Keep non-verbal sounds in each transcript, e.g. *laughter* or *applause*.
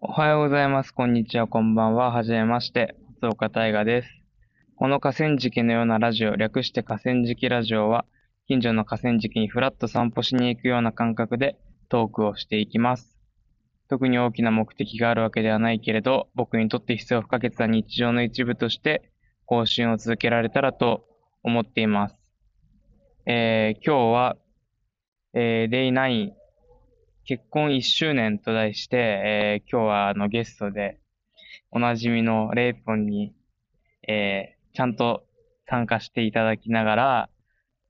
おはようございます。こんにちは。こんばんは。はじめまして。松岡大河です。この河川敷のようなラジオ、略して河川敷ラジオは、近所の河川敷にふらっと散歩しに行くような感覚でトークをしていきます。特に大きな目的があるわけではないけれど、僕にとって必要不可欠な日常の一部として、更新を続けられたらと思っています。えー、今日は、えー、デイ9、結婚1周年と題して、えー今日はあのゲストで、おなじみのレイポンに、えーちゃんと参加していただきながら、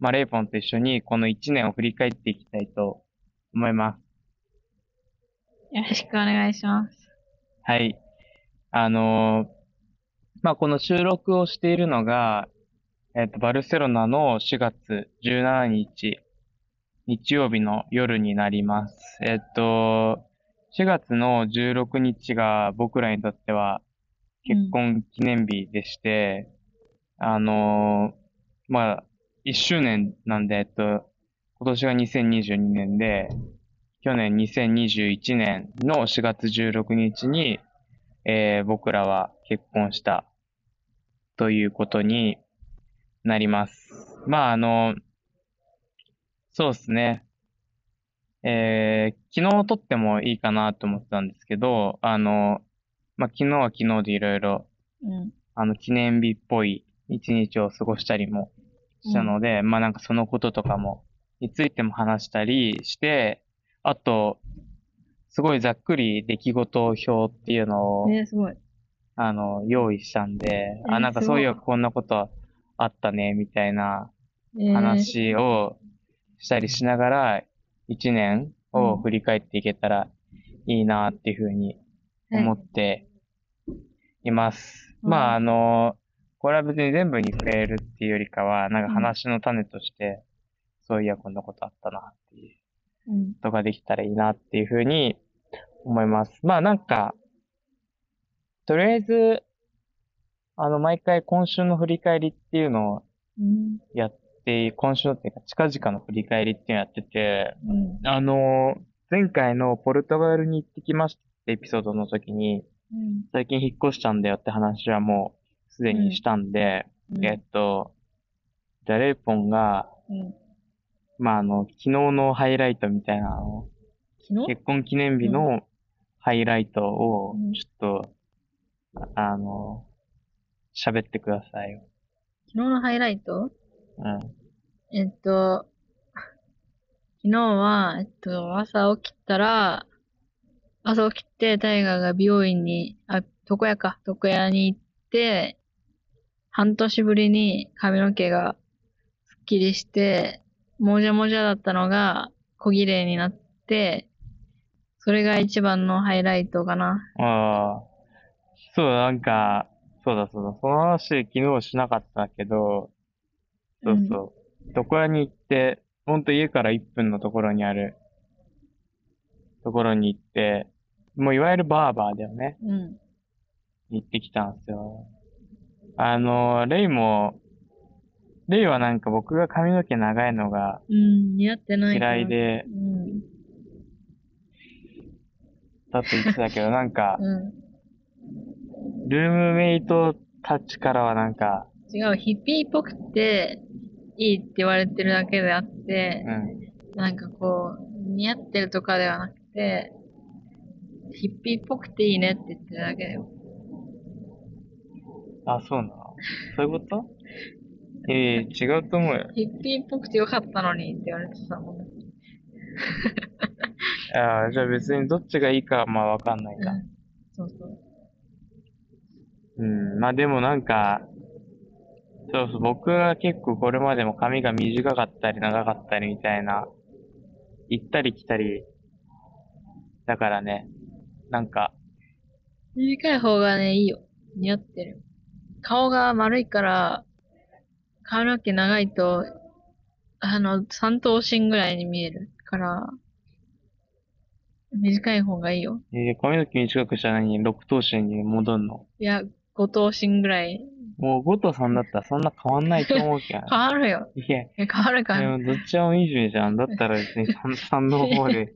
まあ、レイポンと一緒にこの1年を振り返っていきたいと思います。よろしくお願いします。はい。あのーまあ、この収録をしているのが、えっと、バルセロナの4月17日、日曜日の夜になります。えっと、4月の16日が僕らにとっては結婚記念日でして、あのまあ、1周年なんで、えっと、今年が2022年で、去年2021年の4月16日に、えー僕らは結婚したということになります。まあ、あの、そうですね。えー昨日撮ってもいいかなと思ってたんですけど、あの、まあ、昨日は昨日でいろいろ、うん。あの、記念日っぽい一日を過ごしたりもしたので、まあなんかそのこととかも、についても話したりして、あと、すごいざっくり出来事表っていうのを、ねすごい。あの、用意したんで、えーあ、なんかそういえばすごいこんなことあったね、みたいなえー、話をしたりしながら、一年を振り返っていけたらいいなっていうふうに思っています。うんまあ、あの、これは別に全部に触れるっていうよりかは、なんか話の種として、そういや、こんなことあったなっていうとができたらいいなっていうふうに思います。まあ、なんか、とりあえず、あの、毎回今週の振り返りっていうのをうん。やって、今週のっていうか、近々の振り返りっていうのをやってて、うん。あの、前回のポルトガルに行ってきましたってエピソードの時に、うん。最近引っ越したんだよって話はもうすでにしたんで、うん。えっと、じゃあレイポンが、うん。まあ、あの、昨日のハイライトみたいなのを、昨日？結婚記念日のハイライトをうん、ちょっと、あの、喋ってくださいよ。昨日のハイライト？うん。えっと、昨日は、えっと、朝起きたら、朝起きて、タイガーが美容院に、あ、床屋か、床屋に行って、半年ぶりに髪の毛がすっきりして、もじゃもじゃだったのが小綺麗になって、それが一番のハイライトかな。ああ、そうだ、なんか、そうだそうだ、その話昨日しなかったけど、そうそう、床屋に行って、ほんと家から1分のところにある、ところに行って、もういわゆるバーバーだよね。うん。行ってきたんですよ。あの、レイも、レイはなんか僕が髪の毛長いのがうん、似合ってない。嫌いで、うん。だと言ってたけど、*laughs* なんか、うルームメイトたちからはなんか、ん。違う、ヒッピーっぽくていいって言われてるだけであってう、ん、なんかこう、似合ってるとかではなくて、ヒッピーっぽくていいねって言ってるだけだよ。あ、そうなの？そういうこと？ええ違うと思うよ。ヒッピーっぽくてよかったのにって言われてたもん。*laughs* ああ、じゃあ別にどっちがいいかはまあわかんないか。うん。そうそう。うん、まあでもなんか、そうそう、僕は結構これまでも髪が短かったり長かったりみたいな、行ったり来たり、だからね、なんか、短い方がね、いいよ。似合ってる。顔が丸いから、髪の毛長いと、あの、三頭身ぐらいに見えるから、短い方がいいよ。えー髪の毛短くしたのに六頭身に戻んの？いや、五頭身ぐらい。もう5と3だったらそんな変わんないと思うけど。変わるよ。いや、え変わるかでら。もどっちもいいじゃん。だったら別に 3, 3 *laughs* の方で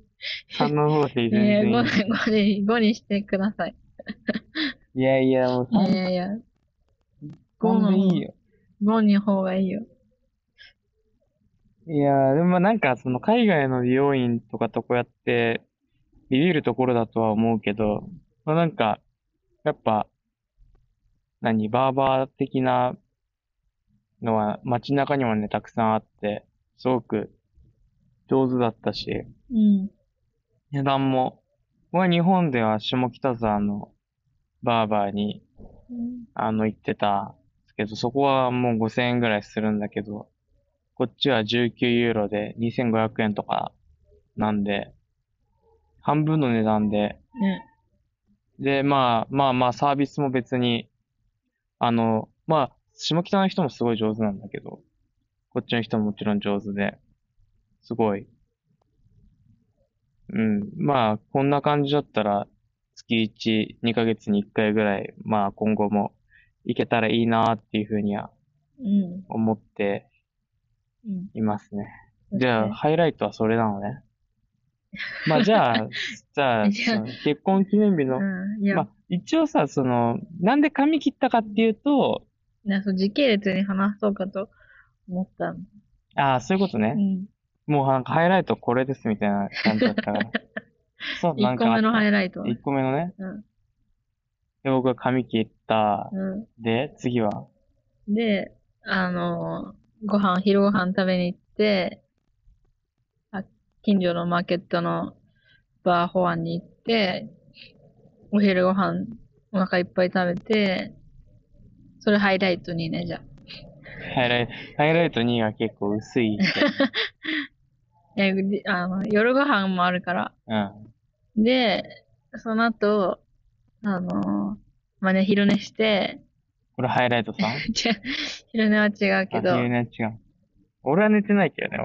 3の方で全いや、然いい。5, 5に、5にしてください。いやいや、もういや3いやいや、3でいいよ。5の方がいいよ。いやー、でもまあなんかその海外の美容院とかとこうやってビビるところだとは思うけど、まあなんか、やっぱ、何、バーバー的なのは街中にもね、たくさんあって、すごく上手だったし、うん。値段も、僕は日本では下北沢のバーバーに、うんあの、行ってたんですけど、そこはもう5000円ぐらいするんだけど、こっちは19ユーロで2500円とかなんで、半分の値段で、ね。で、まあまあまあサービスも別に、あの、まあ、下北の人もすごい上手なんだけど、こっちの人ももちろん上手で、すごい。うん。まあ、こんな感じだったら、月1、2ヶ月に1回ぐらい、まあ今後も行けたらいいなっていうふうにはうん。思ってうん。いますね。そしてじゃあ、ハイライトはそれなのね。まあ、じゃあ、*laughs* じゃあ、結婚記念日の、うん。まあ、一応さ、その、なんで髪切ったかっていうと、ねそう時系列に話そうかと思ったの。ああ、そういうことね。うん。もうなんかハイライトこれですみたいな感じだったから。*laughs* そう、なん1か個目のハイイライトは。1個目のね。うん。で、僕が髪切った。うで、次は？ん。で、あの、ご飯、昼ご飯食べに行って、あ近所のマーケットのバーホアンに行って、お昼ご飯お腹いっぱい食べて、それハイライトにね、じゃあ。ハイライト、ハイライト2が結構薄い *laughs* あの夜ご飯もあるから。うん。で、その後、あの、まあね、昼寝して、これハイライトさん？*laughs* 昼寝は違うけど、あ、昼寝違う。俺は寝てないけどね。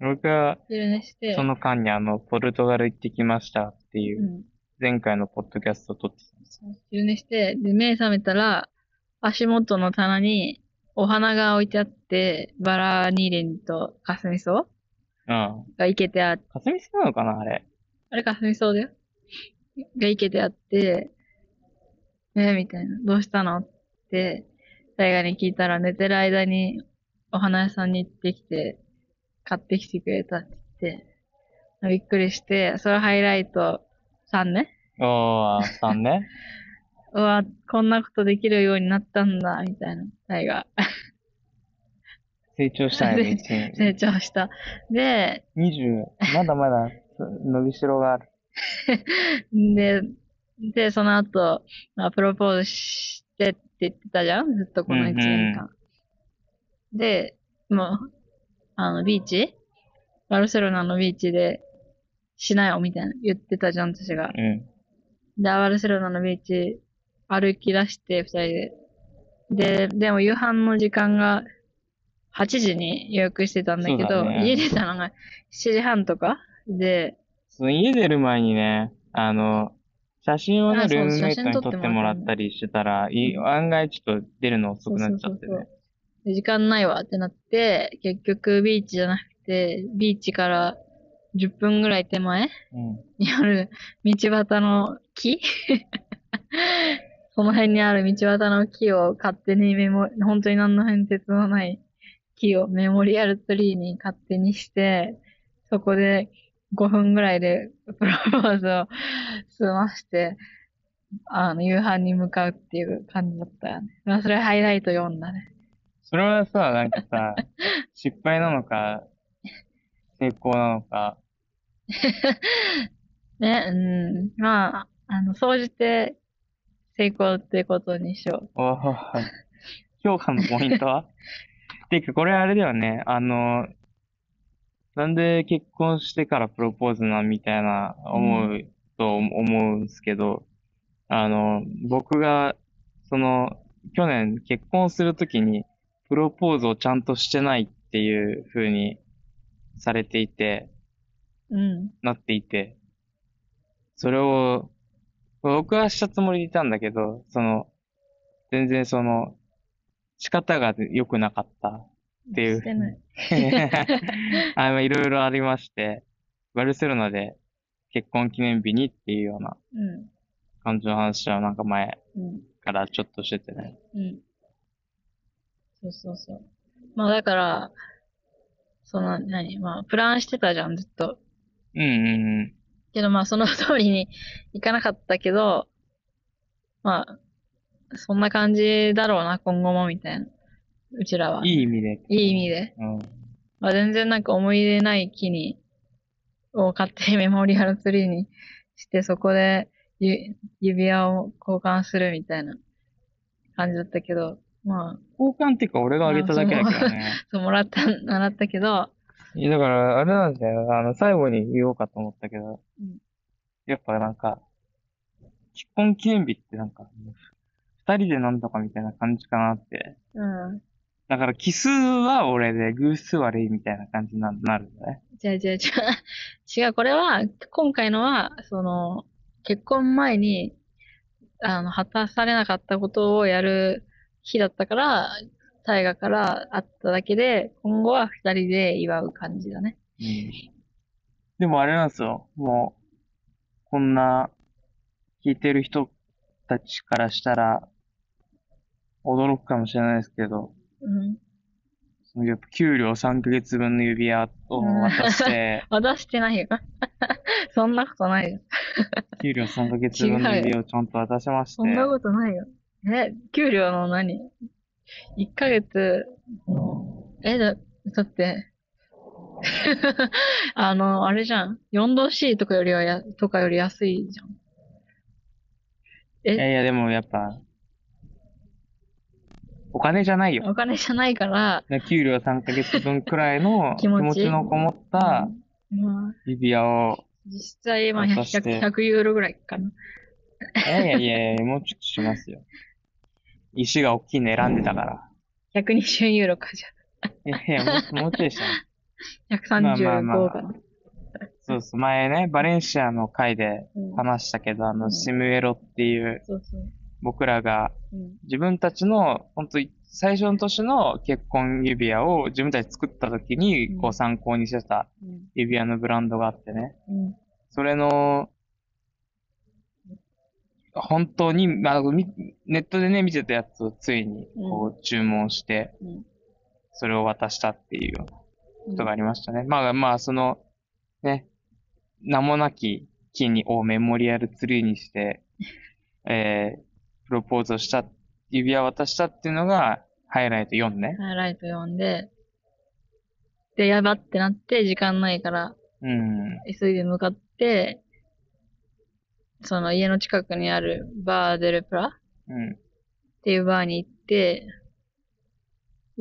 うん、僕は、昼寝して、その間にあの、ポルトガル行ってきましたっていうう、ん、前回のポッドキャストを撮ってたんです。昼寝して、で、目覚めたら、足元の棚にお花が置いてあって、バラニリンとカスミソうん。がいけてあって、かすみさんなのかなあれ？あれカスミソだよ。がいけてあって、えみたいな。どうしたの？って、大河に聞いたら寝てる間にお花屋さんに行ってきて、買ってきてくれたって言って、びっくりして、それハイライト3ね。おー、さんね。*laughs* うわ、こんなことできるようになったんだ、みたいな。大河。成長したね、*laughs* 一年。成長した。で、20、まだまだ *laughs* 伸びしろがある。で、で、その後、まあ、プロポーズしてって言ってたじゃん？ずっとこの1年間。で、もう、あの、ビーチ？バルセロナのビーチで、しなよ、みたいな言ってたじゃん、私が。うん。で、バルセロナのビーチ歩き出して、二人で。で、でも夕飯の時間が8時に予約してたんだけど、そうだね家出たのが7時半とか？で、その家出る前にね、あの、写真をね、あそうルームメイトに撮ってもらったりしてたら、いい案外ちょっと出るの遅くなっちゃってねそうそうそう。で時間ないわってなって、結局ビーチじゃなくて、ビーチから10分ぐらい手前うん。にある道端の木？*laughs* その辺にある道端の木を勝手にメモ、本当に何の変哲もない木をメモリアルツリーに勝手にして、そこで5分ぐらいで *laughs* プロポーズを済まして、あの、夕飯に向かうっていう感じだったよね。まあ、それハイライト読んだね。それはさ、なんかさ、*laughs* 失敗なのか、成功なのか、*laughs* ね、うん。まあ、あの、総じて成功ってことにしよおー評価のポイントは？*laughs* てか、これあれだよね、あの、なんで結婚してからプロポーズなんみたいな思うと思うんですけど、あの、僕が、その、去年結婚するときに、プロポーズをちゃんとしてないっていう風にされていて、う。うん。なっていて、それを、僕はしたつもりでいたんだけど、その、全然その、仕方が良くなかったっていうしてない。*laughs* あの、いろいろありまして、バルセロナで結婚記念日にっていうようなうん。感じの話はなんか前うん。からちょっとしててね。うん。そうそうそう。まあだから、その、何？まあ、プランしてたじゃん、ずっと。うんうんうん。けどまあ、その通りにいかなかったけど、*laughs* まあ、そんな感じだろうな、今後も、みたいな。うちらは。いい意味で。いい意味で。うん。まあ、全然なんか思い出ない木に、を買ってメモリアルツリーにして、そこでゆ指輪を交換するみたいな感じだったけど、まあ、交換っていうか俺があげただけだけどね。*laughs* そう、もらった、もらったけど、だから、あれなんだよ。あの、最後に言おうかと思ったけど、うんやっぱなんか、結婚記念日ってなんか、二人でなんとかみたいな感じかなって。うん。だから、奇数は俺で、偶数は例みたいな感じにななるんだね。違う違う違う。違う、これは、今回のは、その、結婚前に、あの、果たされなかったことをやる日だったから、大河から会っただけで、今後は二人で祝う感じだね。うん。でもあれなんですよ。もう、こんな、聞いてる人たちからしたら、驚くかもしれないですけど、うん。そのやっぱ給料3ヶ月分の指輪を渡して、*laughs* 渡してないよ。*laughs* そんなことないよ。*laughs* 給料3ヶ月分の指輪をちゃんと渡しまして、そんなことないよ。え、給料の何？?1 ヶ月の、え、だ、だって、*laughs* あの、あれじゃん。4度 C とかよりはや、とかより安いじゃん。いやいや、でもやっぱ、お金じゃないよ。お金じゃないから、ね給料3ヶ月分くらいの *laughs* 気気持ちのこもったまあ、指輪を、実際、まあ、100、渡して100ユーロぐらいかな。いやいやいや、もうちょっとしますよ。石が大きいの選んでたから。120ユーロかじいやいや、もうもうちょいした。ゃん。まあまあまあ135かな。そうそう、前ね、バレンシアの回でうん話したけど、あの、うんシムエロっていう、そうそう。僕らがうん。自分たちの、本当最初の年の結婚指輪を自分たち作った時に、うんこう参考にしてたうん。指輪のブランドがあってね。うん。それの、本当に、まあ、みネットでね、見てたやつをついに、こう、注文して、うん。それを渡したっていうことがありましたね。まあまあ、その、ね、名もなき木に、をメモリアルツリーにして、*laughs* えー、プロポーズをした、指輪を渡したっていうのが、ハイライト4ね。ハイライト読んで、で、やばってなって、時間ないから、うん。急いで向かって、その家の近くにあるバーデルプラうん。っていうバーに行って、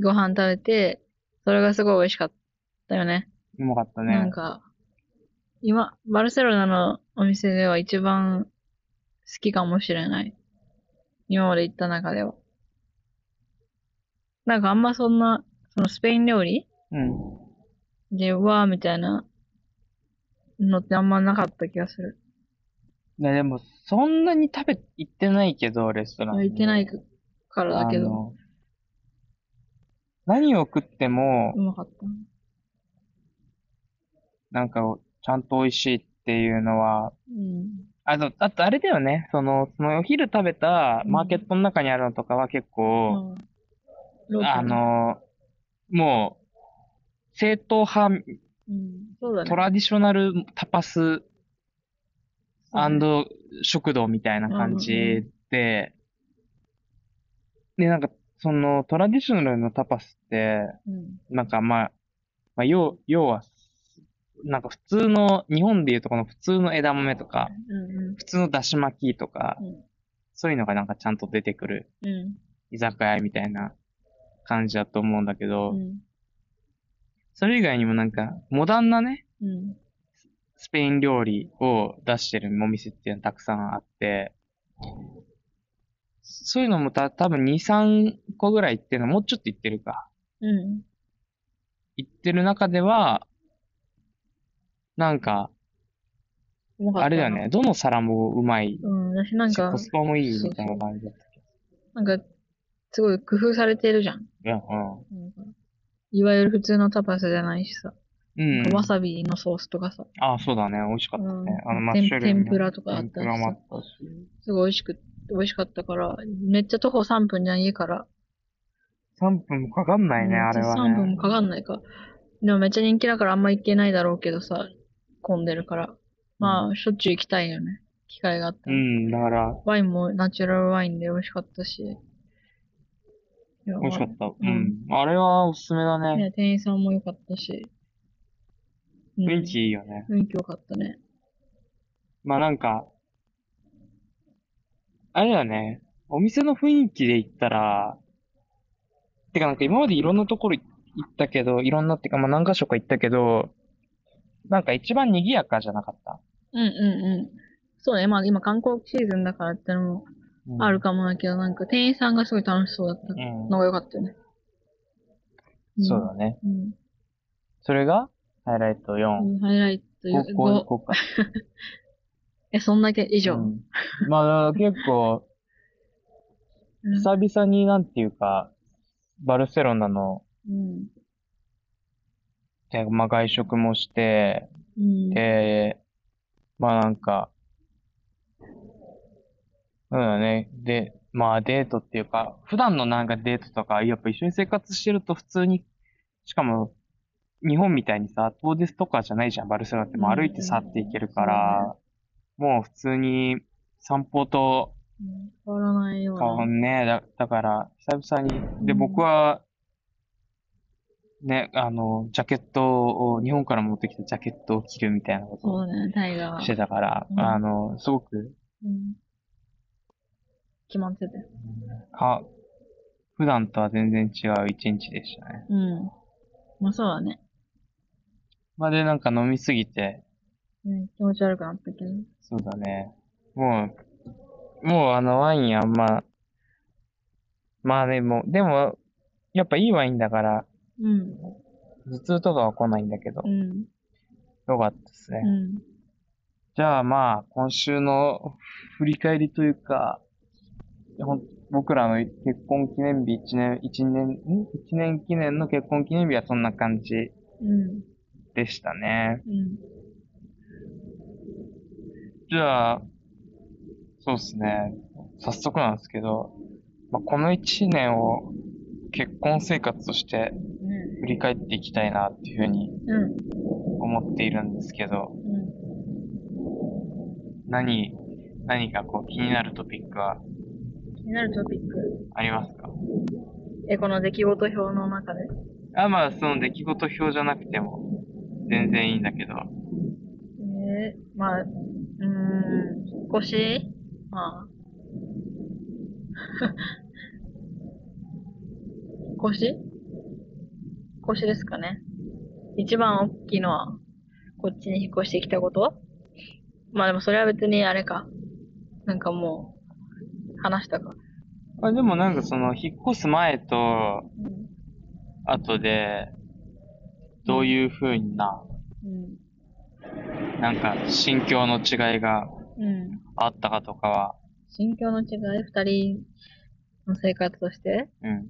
ご飯食べて、それがすごい美味しかったよね。うまかったね。なんか、今、バルセロナのお店では一番好きかもしれない。今まで行った中では。なんかあんまそんな、そのスペイン料理うん。で、うわーみたいなのってあんまなかった気がする。ね、でも、そんなに食べ、行ってないけど、レストランに。行ってないからだけど、何を食ってもう、まかった。なんか、ちゃんと美味しいっていうのは、うん。あと、あとあれだよね、その、そのお昼食べたマーケットの中にあるのとかは結構、うんローカルあ、の、もう、正統派、うん、そうだね。トラディショナルタパスそうだね食堂みたいな感じで、で、なんか、そのトラディショナルのタパスって、うん。なんかまあ、まあ、要、要は、なんか普通の、日本でいうとこの普通の枝豆とか、うん普通のだし巻きとか、うんそういうのがなんかちゃんと出てくる。居酒屋みたいな感じだと思うんだけど、うん。それ以外にもなんか、モダンなね、うん。スペイン料理を出してるお店っていうのたくさんあって、そういうのもた多分2、3個ぐらい行ってるの、もうちょっと行ってるか。うん。行ってる中では、なんか、あれだよね、。どの皿もうまいうん、私なんし、かコ、スパもいいみたいな感じだったけなんか、すごい工夫されてるじゃん。ど。うん、うん。いわゆる普通のタパスじゃないしさ。うん。わさびのソースとかさ、あ、そうだね。美味しかったね。うんあの、マッシュルーム。天ぷらとかあったしさ天ったし。すごい美味しく、美味しかったから、めっちゃ徒歩3分じゃん、家から。3分もかかんないね、あれはね。3分もかかんないか。でもめっちゃ人気だからあんま行けないだろうけどさ、混んでるから。まあ、しょっちゅう行きたいよね。機会があったら。うん、だから、ワインもナチュラルワインで美味しかったし。美味しかった。ううんん。あれはおすすめだね。ね、店員さんも良かったし。うん雰囲気いいよね。雰囲気良かったね。まあなんか、あれだよね。お店の雰囲気で言ったら、てかなんか今までいろんなところ行ったけど、いろんなってかまあ何箇所か行ったけど、なんか一番賑やかじゃなかった？うんうんうん。そうね、まあ今観光シーズンだからってのもうんあるかもだけど、なんか店員さんがすごい楽しそうだったうん。のが良かったよね。んそうだね。うん。それが、ハイライト4。うんハイライトこう、こう、5。こうか。え、そんだけ以上？うんまあ結構、うん久々になんていうか、バルセロナの、うん。でまあ外食もして、うん。で、まあなんか、そうだね。で、まあデートっていうか、普段のなんかデートとか、やっぱ一緒に生活してると普通に、しかも、日本みたいにさ、遠出とかじゃないじゃん、バルセロナって。もう歩いて去っていけるから、もう普通に散歩とうん変わらないよう変わな。んねえ。だ、だから、久々に。で、うん僕は、ね、あの、ジャケットを、日本から持ってきたジャケットを着るみたいなことを。してたから、うんあの、すごく、うん。決まってて。か、普段とは全然違う一日でしたね。うん。まあそうだね。まあ、で、なんか飲みすぎて、うん、気持ち悪くなったけど。そうだね。もう、もうあのワインあんま、まあでも、でも、やっぱいいワインだから、うん。頭痛とかは来ないんだけどう、ん。よかったですね。うん。じゃあまあ、今週の振り返りというか、ほん僕らの結婚記念日一年、一年、ん一年記念の結婚記念日はそんな感じうん。でしたね。うん。じゃあ、そうですね。早速なんですけど、まあ、この一年を結婚生活としてうん。振り返っていきたいなっていうふうにうん。思っているんですけど、うん。何、何かこう気になるトピックは気になるトピック？ありますか？え、この出来事表の中で？あ、まあ、その出来事表じゃなくても全然いいんだけど、えー、まあ、うーん、引っ越し？まあ。*laughs* 引っ越し？引っ越しですかね。一番大きいのは、こっちに引っ越してきたこと？まあでもそれは別にあれか。なんかもう、話したか。あでもなんかその引っ越す前とうん。後で、どういう風な、うん。なんか心境の違いがうん。あったかとかは、心境の違い二人の生活としてうん。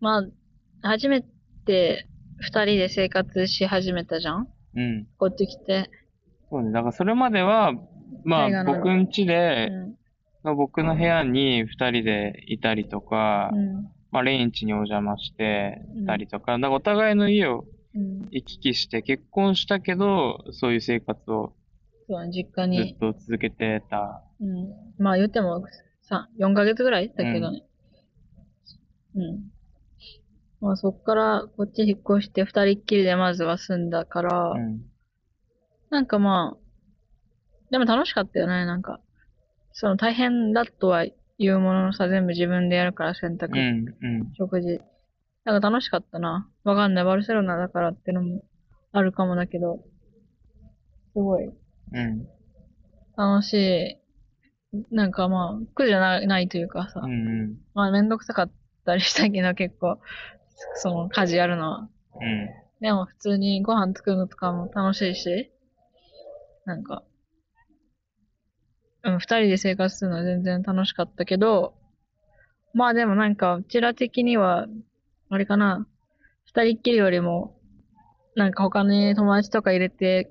まあ、初めて二人で生活し始めたじゃんうん。こっち来て。そうね。だからそれまでは、まあ僕ん家うで、ん。僕の部屋に二人でいたりとか、うん。まあレイン家にお邪魔してうんたりとか、だからお互いの家をうん。行き来して結婚したけど、そういう生活をそうね、実家ずにっ。と続けてた。うん。まあ言っても、さ、4ヶ月ぐらいだけどね。うん。まあそっからこっち引っ越して二人っきりでまずは住んだから、うん。なんかまあ、でも楽しかったよね、なんか。その大変だとは言うもののさ、全部自分でやるから洗濯、うん。うん。食事。なんか楽しかったな。わかんない。バルセロナだからってのもあるかもだけど、すごいうん。楽しい。なんかまあ、苦じゃなないというかさ、うん。うん。まあめんどくさかったりしたけど結構、その家事やるのは。うん。でも普通にご飯作るのとかも楽しいし、なんか、うん、二人で生活するのは全然楽しかったけど、まあでもなんか、うちら的には、あれかな、二人っきりよりも、なんか他に友達とか入れて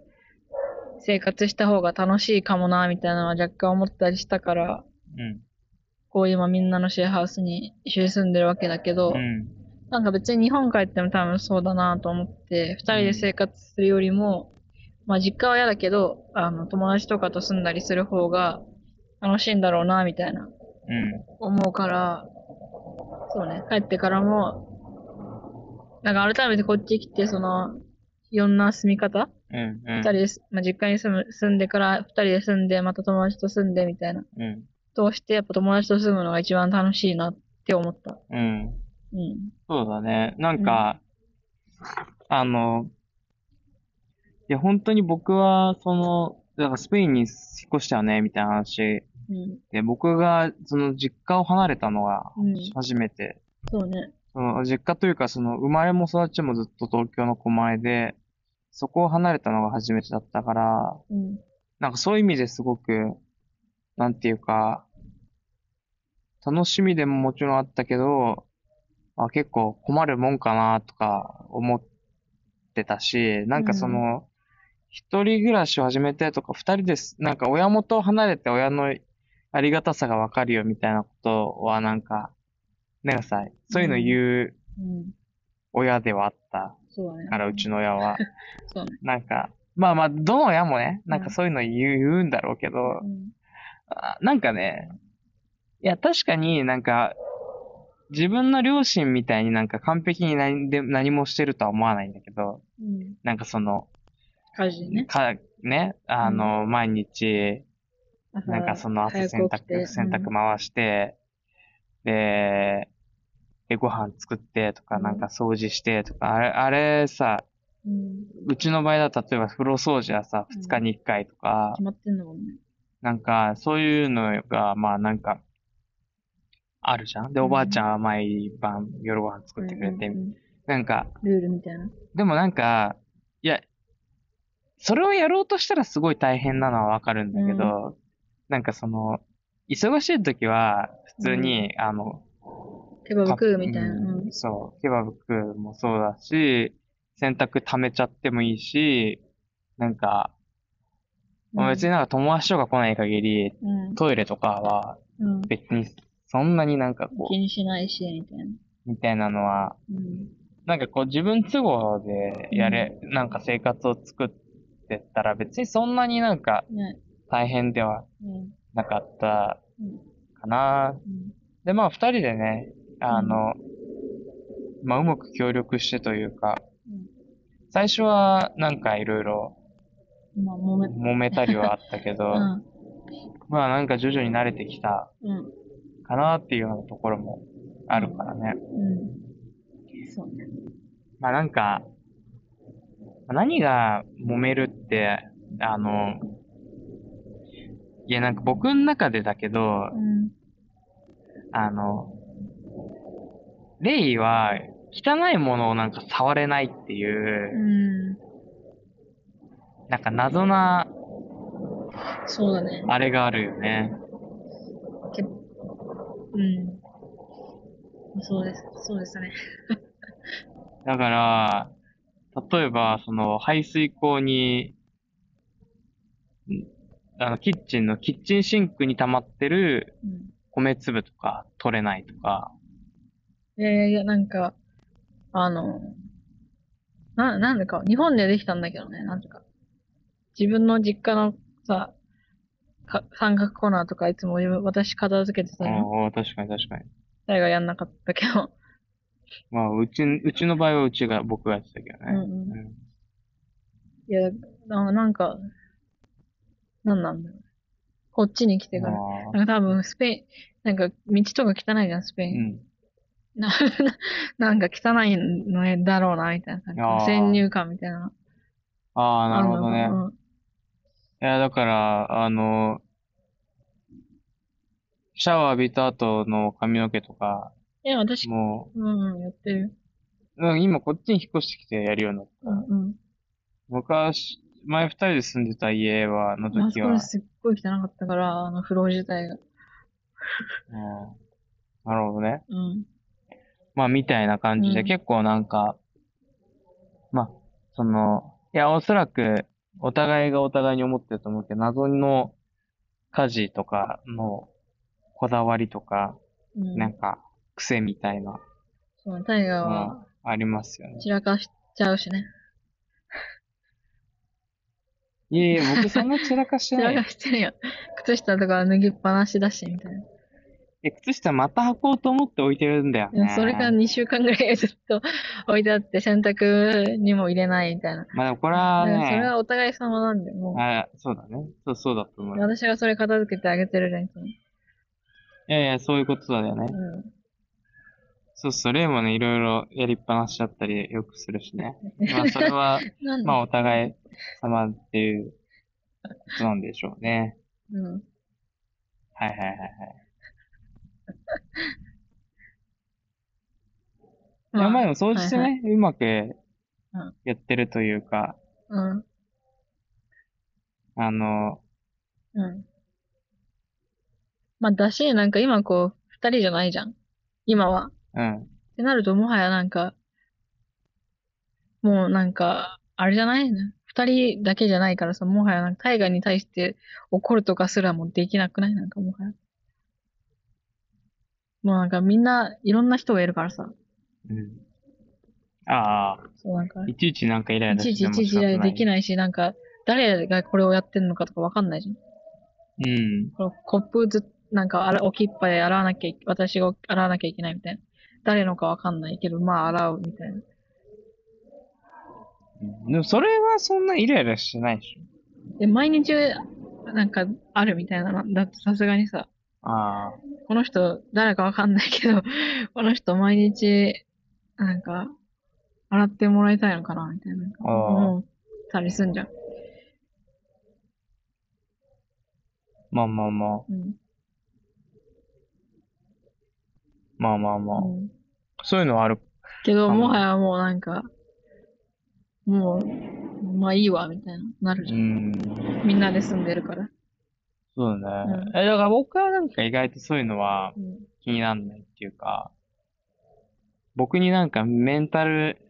生活した方が楽しいかもな、みたいなのは若干思ったりしたから、うん。こう今みんなのシェアハウスに一緒に住んでるわけだけど、うん。なんか別に日本帰っても多分そうだなと思って、二人で生活するよりも、まあ実家は嫌だけど、あの友達とかと住んだりする方が楽しいんだろうな、みたいなうん。思うから、そうね、帰ってからも、なんか改めてこっち来て、その、いろんな住み方うん。うん。二人で、まあ、実家に住む、住んでから二人で住んで、また友達と住んでみたいな。うん。通して、やっぱ友達と住むのが一番楽しいなって思った。うん。うん。そうだね。なんか、あの、いや、本当に僕は、その、だからスペインに引っ越したよね、みたいな話うん。で、僕が、その実家を離れたのがうん。初めて。そうね。その実家というか、その生まれも育ちもずっと東京の狛江で、そこを離れたのが初めてだったから、うん。なんかそういう意味ですごく、なんていうか、楽しみでももちろんあったけど、あ、結構困るもんかなとか思ってたし、なんかその、一人暮らしを始めてとか、二人です、なんか親元を離れて親のありがたさがわかるよみたいなことはなんか、なんかさ、そういうの言ううん。親ではあった。から、うちの親は。*laughs* そうね。なんか、まあまあ、どの親もね、なんかそういうの言う言うんだろうけど、うん。あなんかね、いや、確かになんか、自分の両親みたいになんか完璧に何で何もしてるとは思わないんだけど、うん。なんかその、家事ね。か、ね、あの、毎日、朝なんかその朝洗濯、洗濯回して、で、で、ご飯作ってとか、うん。なんか掃除してとか、あれ、あれさ、うん。うちの場合だと例えば風呂掃除はさ、うん。2日に1回とか、決まってんだもんね。なんか、そういうのが、まあなんか、あるじゃん。で、うん。おばあちゃんは毎晩夜ご飯作ってくれてなんか、ルールみたいな。でもなんか、いや、それをやろうとしたらすごい大変なのはわかるんだけど、なんかその、忙しい時は、普通に、あの、ケバブ食うみたいな。ううんん。そう、ケバブ食うもそうだし、洗濯溜めちゃってもいいし、なんか、まあ別になんか友達とか来ない限り、うん。トイレとかはうん。別にそんなになんかこ気にしないし、みたいな。う、みたいなのは、うん。なんかこう自分都合でやれ、なんか生活を作ってったら別にそんなになんかね。大変ではうん。なかったうん。かな。うん。で、まあ二人でね、あの、まあうまく協力してというか、うん最初はなんかいろいろまあ、揉め、たりはあったけど、*laughs* うん。まあなんか徐々に慣れてきたうん。かなっていうようなところもあるからね。うん。そうね。まあなんか、何が揉めるって、あの、いやなんか僕の中でだけど、うん。あの、レイは汚いものをなんか触れないっていうう、ん。なんか謎なそうだね。あれがあるよね。けうん。そうです。そうですね。だから、例えば、その排水口に、んあの、キッチンのキッチンシンクに溜まってるうん。米粒とか取れないとか、いやいやいや、なんか、あの、な、なんでか、日本でできたんだけどね、なんてか。自分の実家のさ、か三角コーナーとかいつも私片付けてたの。ああ、確かに確かに。誰がやんなかったけど。まあ、うち、うちの場合はうちが、僕がやってたけどね。うんうんいや、ななんか、なんなんだろう。こっちに来てから。まあなんか多分、スペイン、なんか、道とか汚いじゃん、スペイうン。ん。な、*laughs* なんか汚いのだろうな、みたいな。先入観みたいな。ああ、なるほどね。いや、だから、あの、シャワー浴びた後の髪の毛とか、いや、私、もうんうん、やってる。う、うん今こっちに引っ越してきてやるようになった。うんうん。昔、前二人で住んでた家は、のあ時は、そこすっごい汚かったから、あの、風呂自体が。うんなるほどね。うん。まあ、みたいな感じで、うん結構なんか、まあ、その、いや、おそらく、お互いがお互いに思ってると思うけど、謎の家事とかのこだわりとか、うん。なんか、癖みたいなそう、タイガーのはありますよね。散らかしちゃうしね。いえいえ、僕そんな散らかして散ないよらか。してるよ。靴下とか脱ぎっぱなしだし、みたいな。え、靴下また履こうと思って置いてるんだよね。それが2週間ぐらいずっと置いてあって、洗濯にも入れないみたいな。まあでもこれはだからそれね、はお互い様なんで、もあそうだね。そう、そうだと思う。う。私がそれ片付けてあげてるじゃん、いやいや、そういうことだよね。うそうそう、例もね、いろいろやりっぱなしだったりよくするしね。*laughs* まあそれは、まあお互い様っていうことなんでしょうね。うん。はいはいはいはい。いやまあでも掃除してはいね、うまくうんやってるというか、うん。あの、うん。まあ、だし、なんか今こう、二人じゃないじゃん。今は。うん。ってなると、もはやなんか、もうなんか、あれじゃない？ね。二人だけじゃないからさ、もはやなんか、タイガーに対して怒るとかすらもできなくない？なんかもはや。もうなんかみんな、いろんな人がいるからさ。うん。ああ、そうなんか、いちいちなんかイライラいちいちいちいちできい。ないし、なんか、誰がこれをやってんのかとかわかんないじゃん。うん。このコップず、なんか洗、置きっぱで洗わなきゃい、私が洗わなきゃいけないみたいな。誰のかわかんないけど、まあ洗うみたいな。でもそれはそんなイライラしてないでしょ。で、毎日、なんか、あるみたいなの。だってさすがにさ、ああ。この人、誰かわかんないけど、*laughs* この人毎日、なんか、洗ってもらいたいのかなみたいな。思ったりすんじゃん。まあまあまあ。うん。まあまあまあ。うんそういうのはある。けど、もはやもうなんか、もう、まあいいわ、みたいな、なるうじゃん。ん。みんなで住んでるから。そうだね。うんえ、だから僕はなんか意外とそういうのはうん。気にならないっていうか、僕になんかメンタル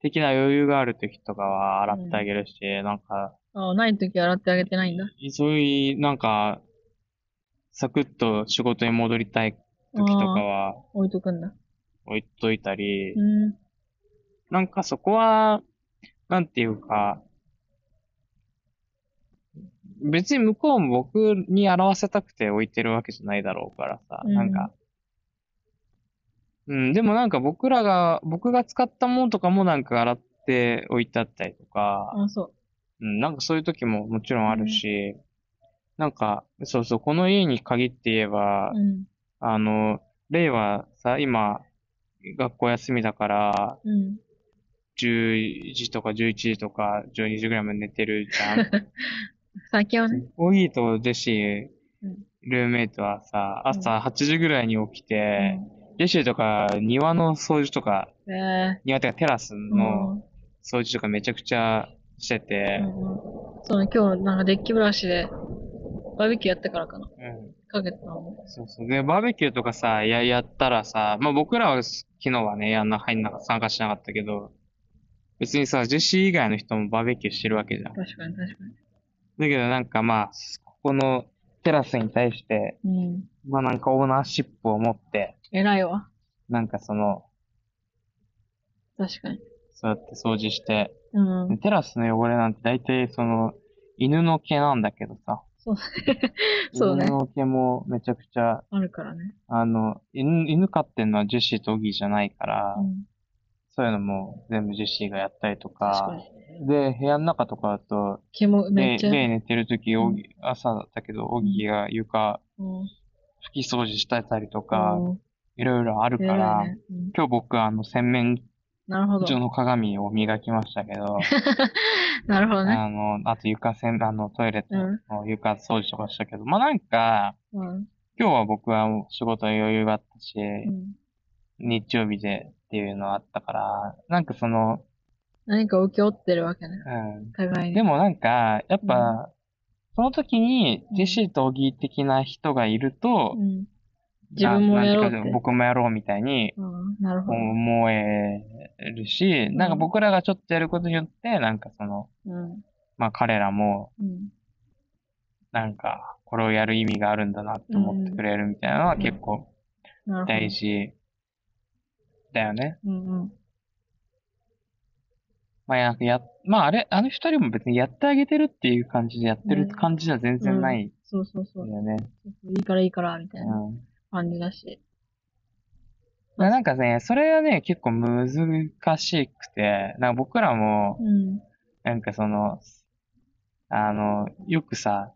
的な余裕がある時とかは洗ってあげるし、なんか、ああ、ない時洗ってあげてないんだ。そういう、なんか、サクッと仕事に戻りたい時とかは置いとくんだ。置いといたり、うん。なんかそこは、なんていうか、別に向こうも僕に表せたくて置いてるわけじゃないだろうからさ、うんなんか、うん、でもなんか僕らが、僕が使ったものとかもなんか洗って置いてあったりとか、あ、そうん、なんかそういう時ももちろんあるし、なんか、そうそう、この家に限って言えば、う。うん。あの、例はさ、今、学校休みだから、うん。10時とか11時とか12時ぐらいまで寝てるじゃん。*laughs* 最近はね。オギーとジェシーうん、ルーメイトはさ、朝8時ぐらいに起きて、ジェシーとか庭の掃除とか、うん。え庭ってかテラスえの掃除とかめちゃくちゃしてうて、んうん。そうね、今日なんかデッキブラシで、バーベキューやってからかな。うん。かけてたの。そうそう。で、バーベキューとかさ、や、やったらさ、まあ僕らは昨日はね、やんな、入んなか参加しなかったけど、別にさ、ジェシー以外の人もバーベキューしてるわけじゃん。確かに確かに。だけどなんかまあ、ここのテラスに対して、うん。まあなんかオーナーシップを持って、偉いわ。なんかその、確かに。そうやって掃除して、うん。テラスの汚れなんて大体その、犬の毛なんだけどさ。そう *laughs* そうね犬の毛もめちゃくちゃ、あるからね。あの、犬、犬飼ってんのはジェシーとオギーじゃないから、うん。そういうのも全部ジェシーがやったりと確かか、に。で、部屋の中とかだと、毛もめっちゃ。寝てるとき、うん朝だったけど、オギーが床うん。拭き掃除してたりとか、うんいろいろあるか偉ら、いね。うん今日僕はあの洗面。所の鏡を磨きましたけど、*laughs* なるほどね。あの、あと床洗、あのトイレの床掃除とかしたけど、まあなんか、うん。今日は僕は仕事に余裕があったし、うん。日曜日でっていうのがあったから、なんかその、何か請け負ってるわけね。うん。互いに。でもなんか、やっぱ、その時にジェシーとオギー的な人がいるとう、ん。自分もやろう。僕もやろうみたいに。思えるし、なんか僕らがちょっとやることによって、なんかその、うん。まあ彼らも、うん。なんか、これをやる意味があるんだなって思ってくれるみたいなのはうん結構。大事だよね。うんうん。まあなんかや、まああれ、あの二人も別にやってあげてるっていう感じでやってるうん感じじゃ全然ないそうそうそう。んだよね。いいからいいから、みたいなうん。感じだし。まあなんかね、それはね、結構難しくて、なんか僕らも、うん。なんかその、あの、よくさ、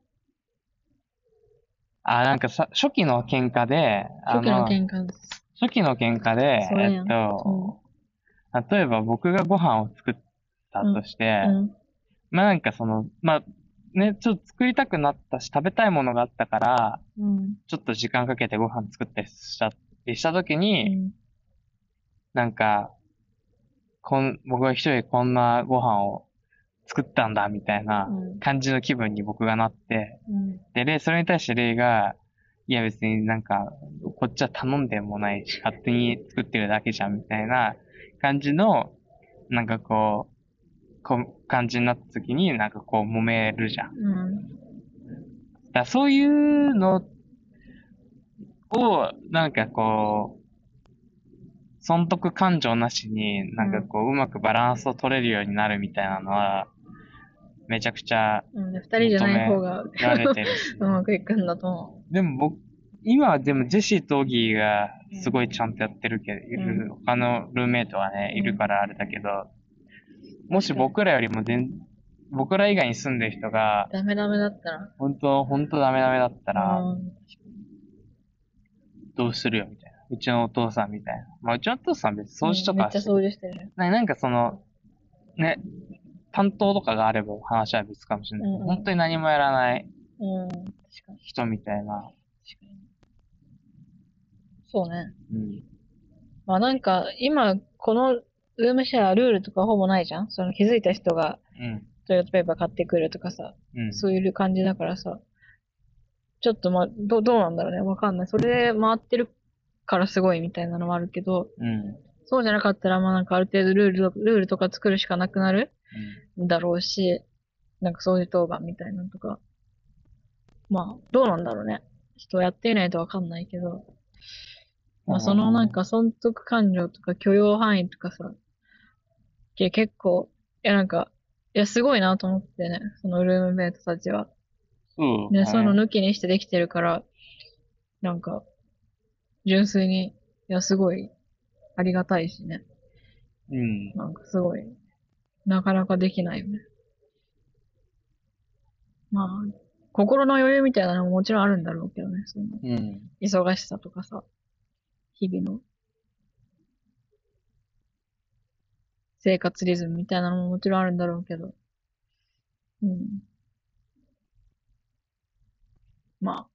あ、なんかさ、初期の喧嘩で、あ初期の喧嘩です。初期の喧嘩で、えっと、例えば僕がご飯を作ったとして、うん。まあなんかその、まあ、ね、ちょっと作りたくなったし、食べたいものがあったから、うん。ちょっと時間かけてご飯作ったりしたりした時うに、ん。なんか、こん、僕が一人でこんなご飯を作ったんだ、みたいなうん感じの気分に僕がなって、うん。で、レイ、それに対してレイが、いや別になんか、こっちは頼んでもないし、勝手に作ってるだけじゃん、みたいな感じの、なんかこう、こう感じになった時に、なんかこう揉めるじゃん。うん。だそういうのを、なんかこう、損得感情なしに、なんかこう、うまくバランスを取れるようになるみたいなのは、めちゃくちゃうん。人じゃない方が、やれてるし。*laughs* うまくいくんだと思でも僕、今はでもジェシーとオギーがすごいちゃんとやってるけど、うん他のルーメイトはね、うんいるからあれだけど、もし僕らよりも全、僕ら以外に住んでる人がう。、ダメダメだったら。本当本当ダメダメだったら、うんどうするよみたいな。うちのお父さんみたいな。まあ、うちのお父さん別に掃除とかめっちゃ掃除してる。ななんかその、ね、担当とかがあれば話は別かもしれないけど、うんうん本当に何もやらない。人みたいな。そうね。うん。まあなんか、今、このルームシェアルールとかほぼないじゃん？その気づいた人がうん。トイレットペーパー買ってくるとかさ、うん。そういう感じだからさ、ちょっとまあ、ど、どうなんだろうね。わかんない。それで回ってるからすごいみたいなのもあるけど、うん。そうじゃなかったら、まあなんかある程度ルールと、ルールとか作るしかなくなるんだろうし、なんか掃除当番みたいなのとか。まあ、どうなんだろうね。人やっていないとわかんないけど。まあそのなんか損得感情とか許容範囲とかさ、け結構、いやなんか、いやすごいなと思ってね、そのルームメイトたちは。そう。ね、その抜きにしてできてるから、なんか、純粋に、いやすごい、ありがたいしね。うん。なんかすごい、なかなかできないよね。まあ、心の余裕みたいなのももちろんあるんだろうけどね、その、うん。忙しさとかさ、日々の、生活リズムみたいなのももちろんあるんだろうけど、うん。ま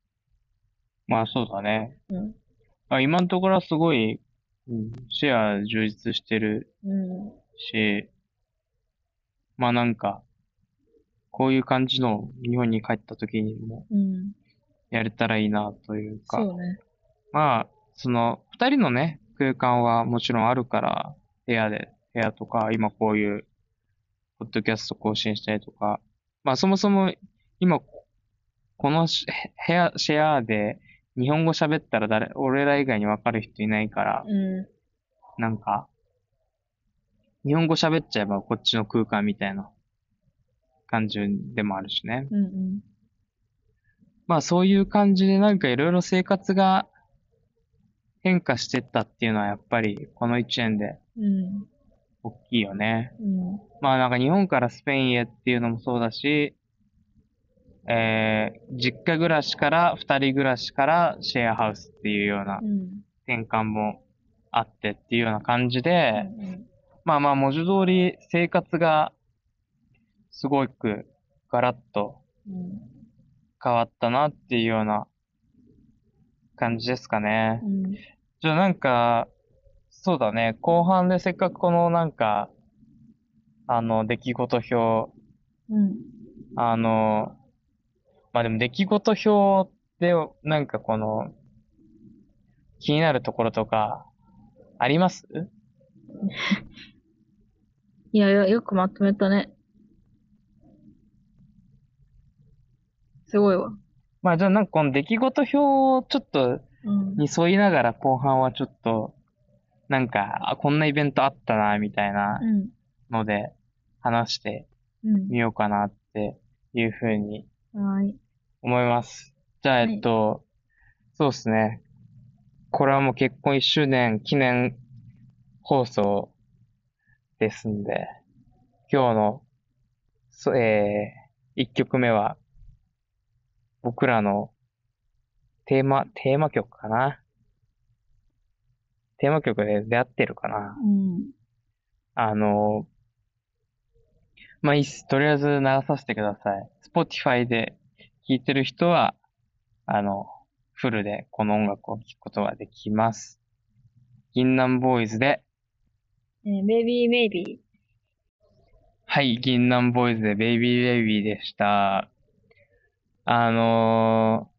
まあそうだね。あ、うん、あ今のところはすごい、うん、シェア充実してるうん、し、まあなんか、こういう感じの日本に帰った時にもうん、やれたらいいなというか、そうね。まあ、その、二人のね、空間はもちろんあるから、部屋で、部屋とか、今こういう、ポッドキャスト更新したりとか、まあそもそも、今、このし部屋、シェアで、日本語喋ったら誰、俺ら以外にわかる人いないから、うん、なんか、日本語喋っちゃえばこっちの空間みたいな感じでもあるしね。うん、うん。まあそういう感じでなんかいろいろ生活が変化してったっていうのはやっぱりこの一年でうん、大きいよね。うん、まあなんか日本からスペインへっていうのもそうだし、えー、実家暮らしから二人暮らしからシェアハウスっていうようなうん、転換もあってっていうような感じで、うん、まあまあ文字通り生活がすごくガラッとうん、変わったなっていうような感じですかね。うん、じゃあなんか、そうだね、後半でせっかくこのなんか、あの、出来事表、うん、あの、まあでも出来事表で、なんかこの、気になるところとか、あります？*laughs* いやいや、よくまとめたね。すごいわ。まあじゃあなんかこの出来事表をちょっとうん。に沿いながら後半はちょっと、なんか、あ、こんなイベントあったな、みたいなうん。ので話してうん。みようかなっていうふうに。思います。じゃあ、はいえっと、そうですね。これはもう結婚1周年記念放送ですんで、今日の、そえー、1曲目は、僕らのテーマ、テーマ曲かな。テーマ曲で出会ってるかな。うん。あの、まあ、いいっす。とりあえず流させてください。Spotify で聴いてる人は、あの、フルでこの音楽を聴くことができます。銀杏ボーイズで、えー、ベイビーベイビはい、銀杏ボーイズでベイビーベイビーでした。あのー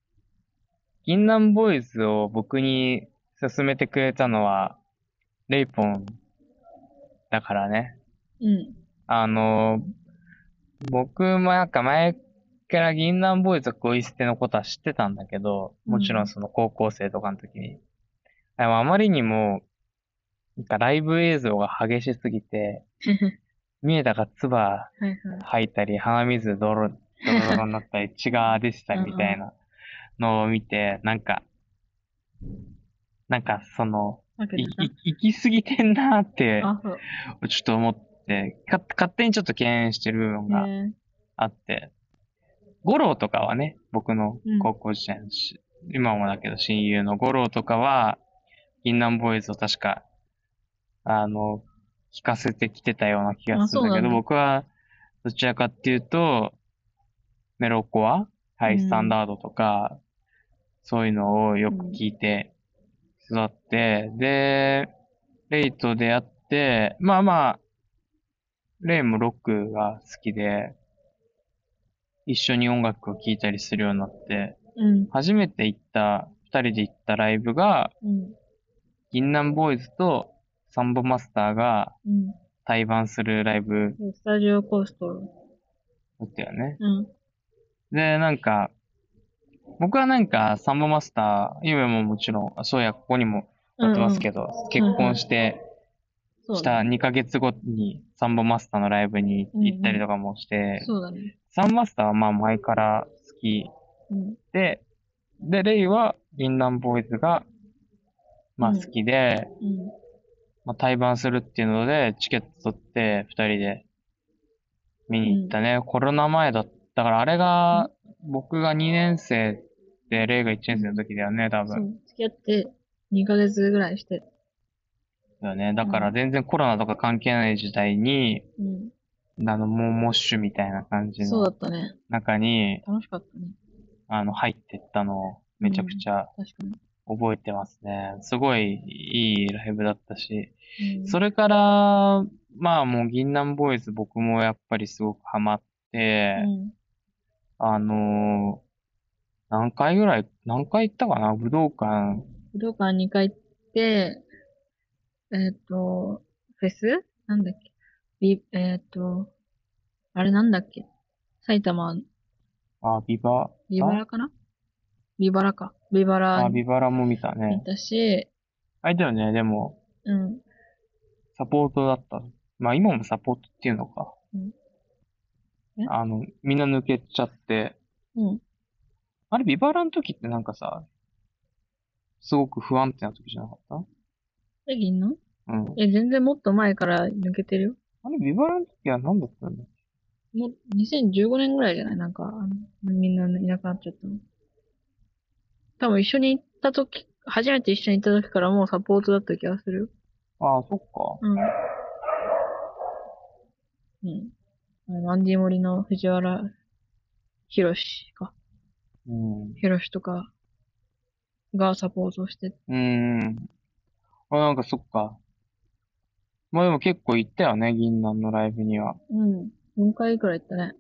銀杏ボーイズを僕に勧めてくれたのは、レイポンだからね。ー。うん。あの、僕もなんか前から銀杏ボーイズゴイ捨てのことは知ってたんだけど、もちろんその高校生とかの時に。でもあまりにも、なんかライブ映像が激しすぎて、見えたが唾。吐いたり、鼻水ドロ、ドロドロになったり、血が出てたりみたいなのを見て、なんか、なんかその、い、行き過ぎてんなーって。ちょっと思って、か、勝手にちょっと敬遠してる部分がえあって、五郎とかはね、僕のうん。高校時代のし、今もだけど親友の五郎とかは、銀杏ボーイズを確か、あの、聞かせてきてたような気がするんだけど、僕は、どちらかっていうと、メロコア？ハイスタンダードとか、そういうのをよく聞いて育って、で、レイと出会って、まあまあ、レイもロックが好きで、一緒に音楽を聴いたりするようになって、うん。初めて行った、二人で行ったライブが、うん。銀杏ボーイズとサンボマスターがうん。対バンするライブスタジオコースト。だったよね。うん。で、なんか、僕はなんか、サンボマスター、夢ももちろん、そうや、ここにもやってますけど、結婚して、したそうだね。2ヶ月後にサンボマスターのライブに行ったりとかもして、そうだね。サンボマスターはまあ前から好きうん。で、で、レイは銀杏ボーイズが、まあうん好きで、うん。まあ対バンするっていうので、チケット取って、二人で見に行ったね。コロナ前だったから、あれが、僕が2年生で、レイが1年生の時だよね、多分。そう。付き合って2ヶ月ぐらいして。だよね。だから全然コロナとか関係ない時代に、うん。あの、もう、モッシュみたいな感じそうだのったね。中に、楽しかったね。あの、入ってったのを、めちゃくちゃ確かに。覚えてますね。すごいいいライブだったし、うん、それから、まあもう銀杏ボーイズ僕もやっぱりすごくハマって、うん。あのー何回ぐらい、何回行ったかな？武道館。武道館2回行って、えっ、と、フェス？なんだっけ？ビ、えっ、と、あれなんだっけ？埼玉、あ、ビバ、ビバラかな？ビバラか。ビバあ、ラあビバラも見た見ね。たし、あれだよね、でも、うん。サポートだった。まあ今もサポートっていうのかうんえ？あの、みんな抜けちゃって。うん。あれ、ビバラの時ってなんかさ、すごく不安定な時じゃなかっえ、銀の？たうん。え、全然もっと前から抜けてるよ。あれ、ビバラの時は何だったんだ？もう、2015年ぐらいじゃない？なんか、あのみんないなくなっちゃったの。多分一緒に行った時、初めて一緒に行った時からもうサポートだった気がするよ。ああ、そっか。うん。うん。アンディモリの藤原博士か。うん。博士とかがサポートして、うーん。あ、なんかそっか。まあでも結構行ったよね、銀杏のライブには。うん。4回くらい行ったね。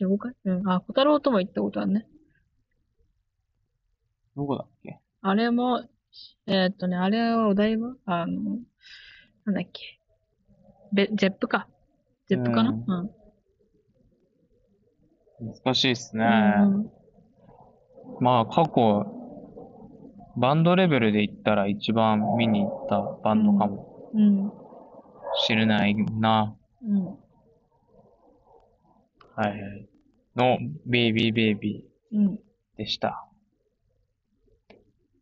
4、5回？うん。あ、小太郎とも行ったことあるね。どこだっけ？あれもえーっとね、あれはお台場あの、なんだっけ？べ、ゼップか。ゼップかな？うんうん。難しいっすね。うんまあ、過去、バンドレベルで言ったら一番見に行ったバンドかもうん。しれないな。うん。はいはい。の、ベイビーベイビうん。ーでした。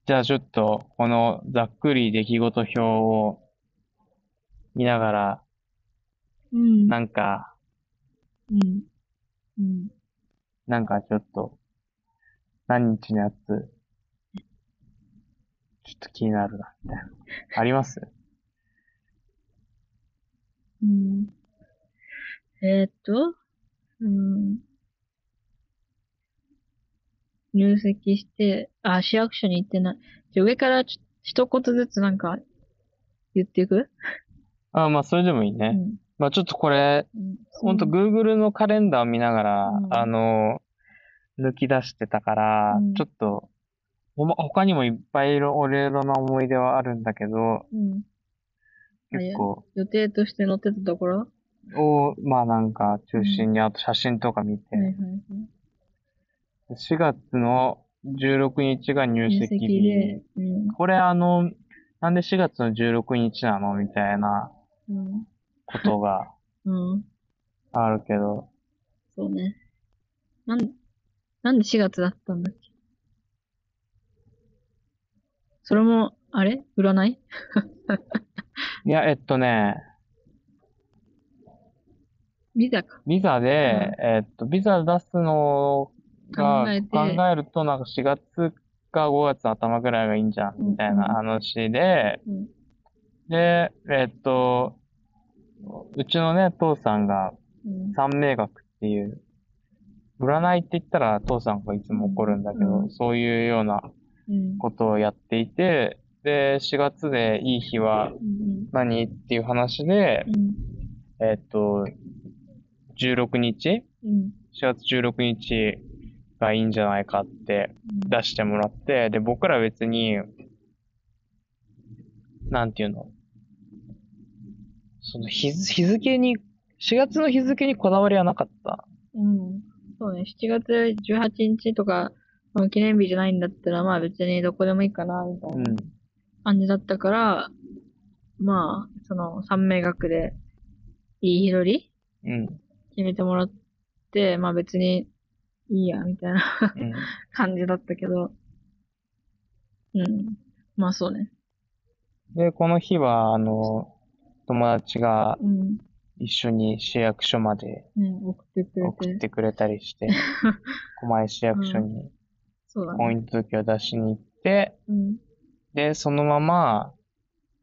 じゃあちょっと、このざっくり出来事表を見ながら、うん。なんか、うん。うん。なんかちょっと、何日のやつ、ちょっと気になるな、みたいな。あります？うん。えーっと、うん。入籍して、あ、市役所に行ってない。じゃあ上からちょ一言ずつなんか言っていく？あ、まあ、それでもいいうね。ん。まあ、ちょっとこれ、うん。ほんと Google のカレンダー見ながら、うんあの、抜き出してたから、うんちょっと、他にもいっぱいいろ、いろいろな思い出はあるんだけど、結構、予定として載ってたところ？を、まあなんか中心に、あと写真とか見て、はいはいはい。4月の16日が入入籍籍で日。、うん。これあの、なんで4月の16日なの？みたいなうん。ことがうん。あるけど、そうね。なん、なんで4月だったんだっけ？それも、あれ？占い？*laughs* いや、えっとね、ビザか。ビザで、えっと、ビザ出すのが考えて考えると、なんか4月か5月の頭ぐらいがいいんじゃん、みたいな話で、うん。で、えっと、うちのね、父さんがうん。三名学っていう、占いって言ったら父さんがいつも怒るんだけど、うんそういうようなうん。ことをやっていて、で、4月でいい日はうん。何っていう話でう、ん。えっと、16日？うん。4月16日がいいんじゃないかって出してもらって、で、僕ら別に、なんていうの？その日付、日付に、4月の日付にこだわりはなかった。うん。そうね。7月18日とか、まあ記念日じゃないんだったら、まあ別にどこでもいいかな、みたいうなん感じだったから、まあ、その、三名学で、いい日取りうん。決めてもらって、まあ別に、いいや、みたいなうん。*laughs* 感じだったけど、うん。まあそうね。で、この日は、あの、友達がうん。一緒に市役所までね、送ってくれて。送ってくれたりして、*laughs* 狛江市役所に。婚姻届を出しに行って、うん。で、そのまま、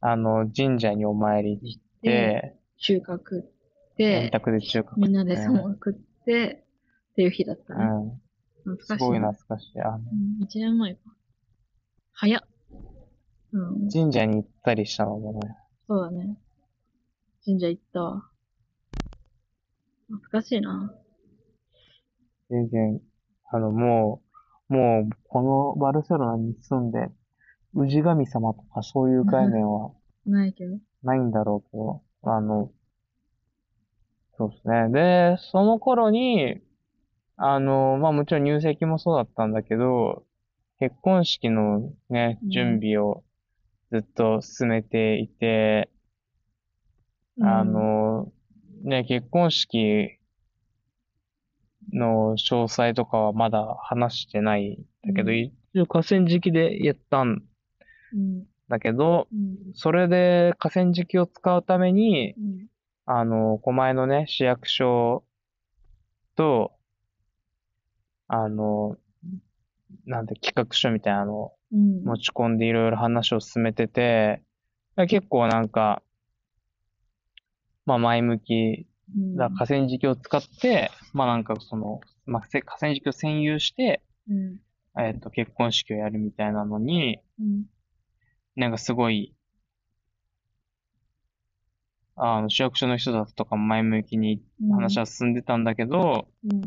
あの、神社にお参り行っで、て、収穫っ円て、卓で中華みんなでそう食って、っていう日だったね。うん。懐かしい。すごい懐かしい。あの、うん、1年前か。早っ。うん。神社に行ったりしたのもね、そうだね。神社行ったわ。懐かしいな。全然、あの、もう、もう、このバルセロナに住んで、氏神様とかそういう概念はないけど。ないんだろうけど、あの、そうですね。で、その頃に、あの、まあもちろん入籍もそうだったんだけど、結婚式のねう、ん準備をずっと進めていて、うんあ、の、ね、結婚式の詳細とかはまだ話してないんだけど、うん一応河川敷でやったんうん。だけど、うん。それで河川敷を使うために、うん。あの、狛江のね、市役所と、あの、なんて企画書みたいなのをうん。持ち込んでいろいろ話を進めてて、結構なんか、まあ前向きうん。だ河川敷を使って、まあなんかその、まあせ河川敷を占有して、うん。えっと、結婚式をやるみたいなのに、うん。なんかすごい、あの、市役所の人だとかも前向きにうん。話は進んでたんだけど、うん。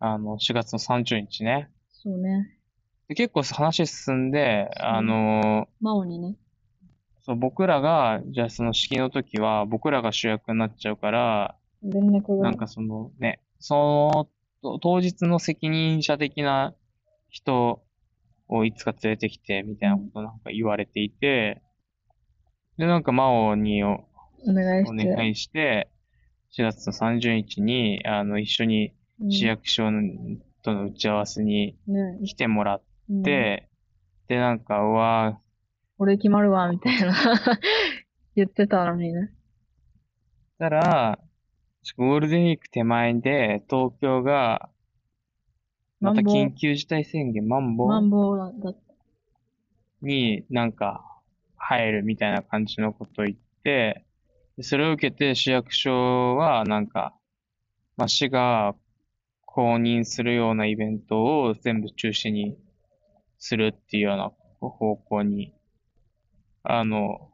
あの、4月の30日ね。そうね。で結構話進んで、あの真央にね。そう、僕らが、じゃあその式の時は、僕らが主役になっちゃうから、連絡が。なんかそのね、その、と当日の責任者的な人をいつか連れてきて、みたいなことなんか言われていて、で、なんか真央におお願いおして。願いして、4月の30日に、あの、一緒にうん市役所との打ち合わせにね。来てもらっうん。て、で、なんか、うわ俺決まるわ、みたいな。*laughs* 言ってたのにね。たら、ゴールデンウィーク手前で、東京が、また緊急事態宣言、マンボマンボウだった。になんか入るみたいな感じのことを言って、でそれを受けて市役所はなんか、まあ、市が公認するようなイベントを全部中止にするっていうような方向に、あの、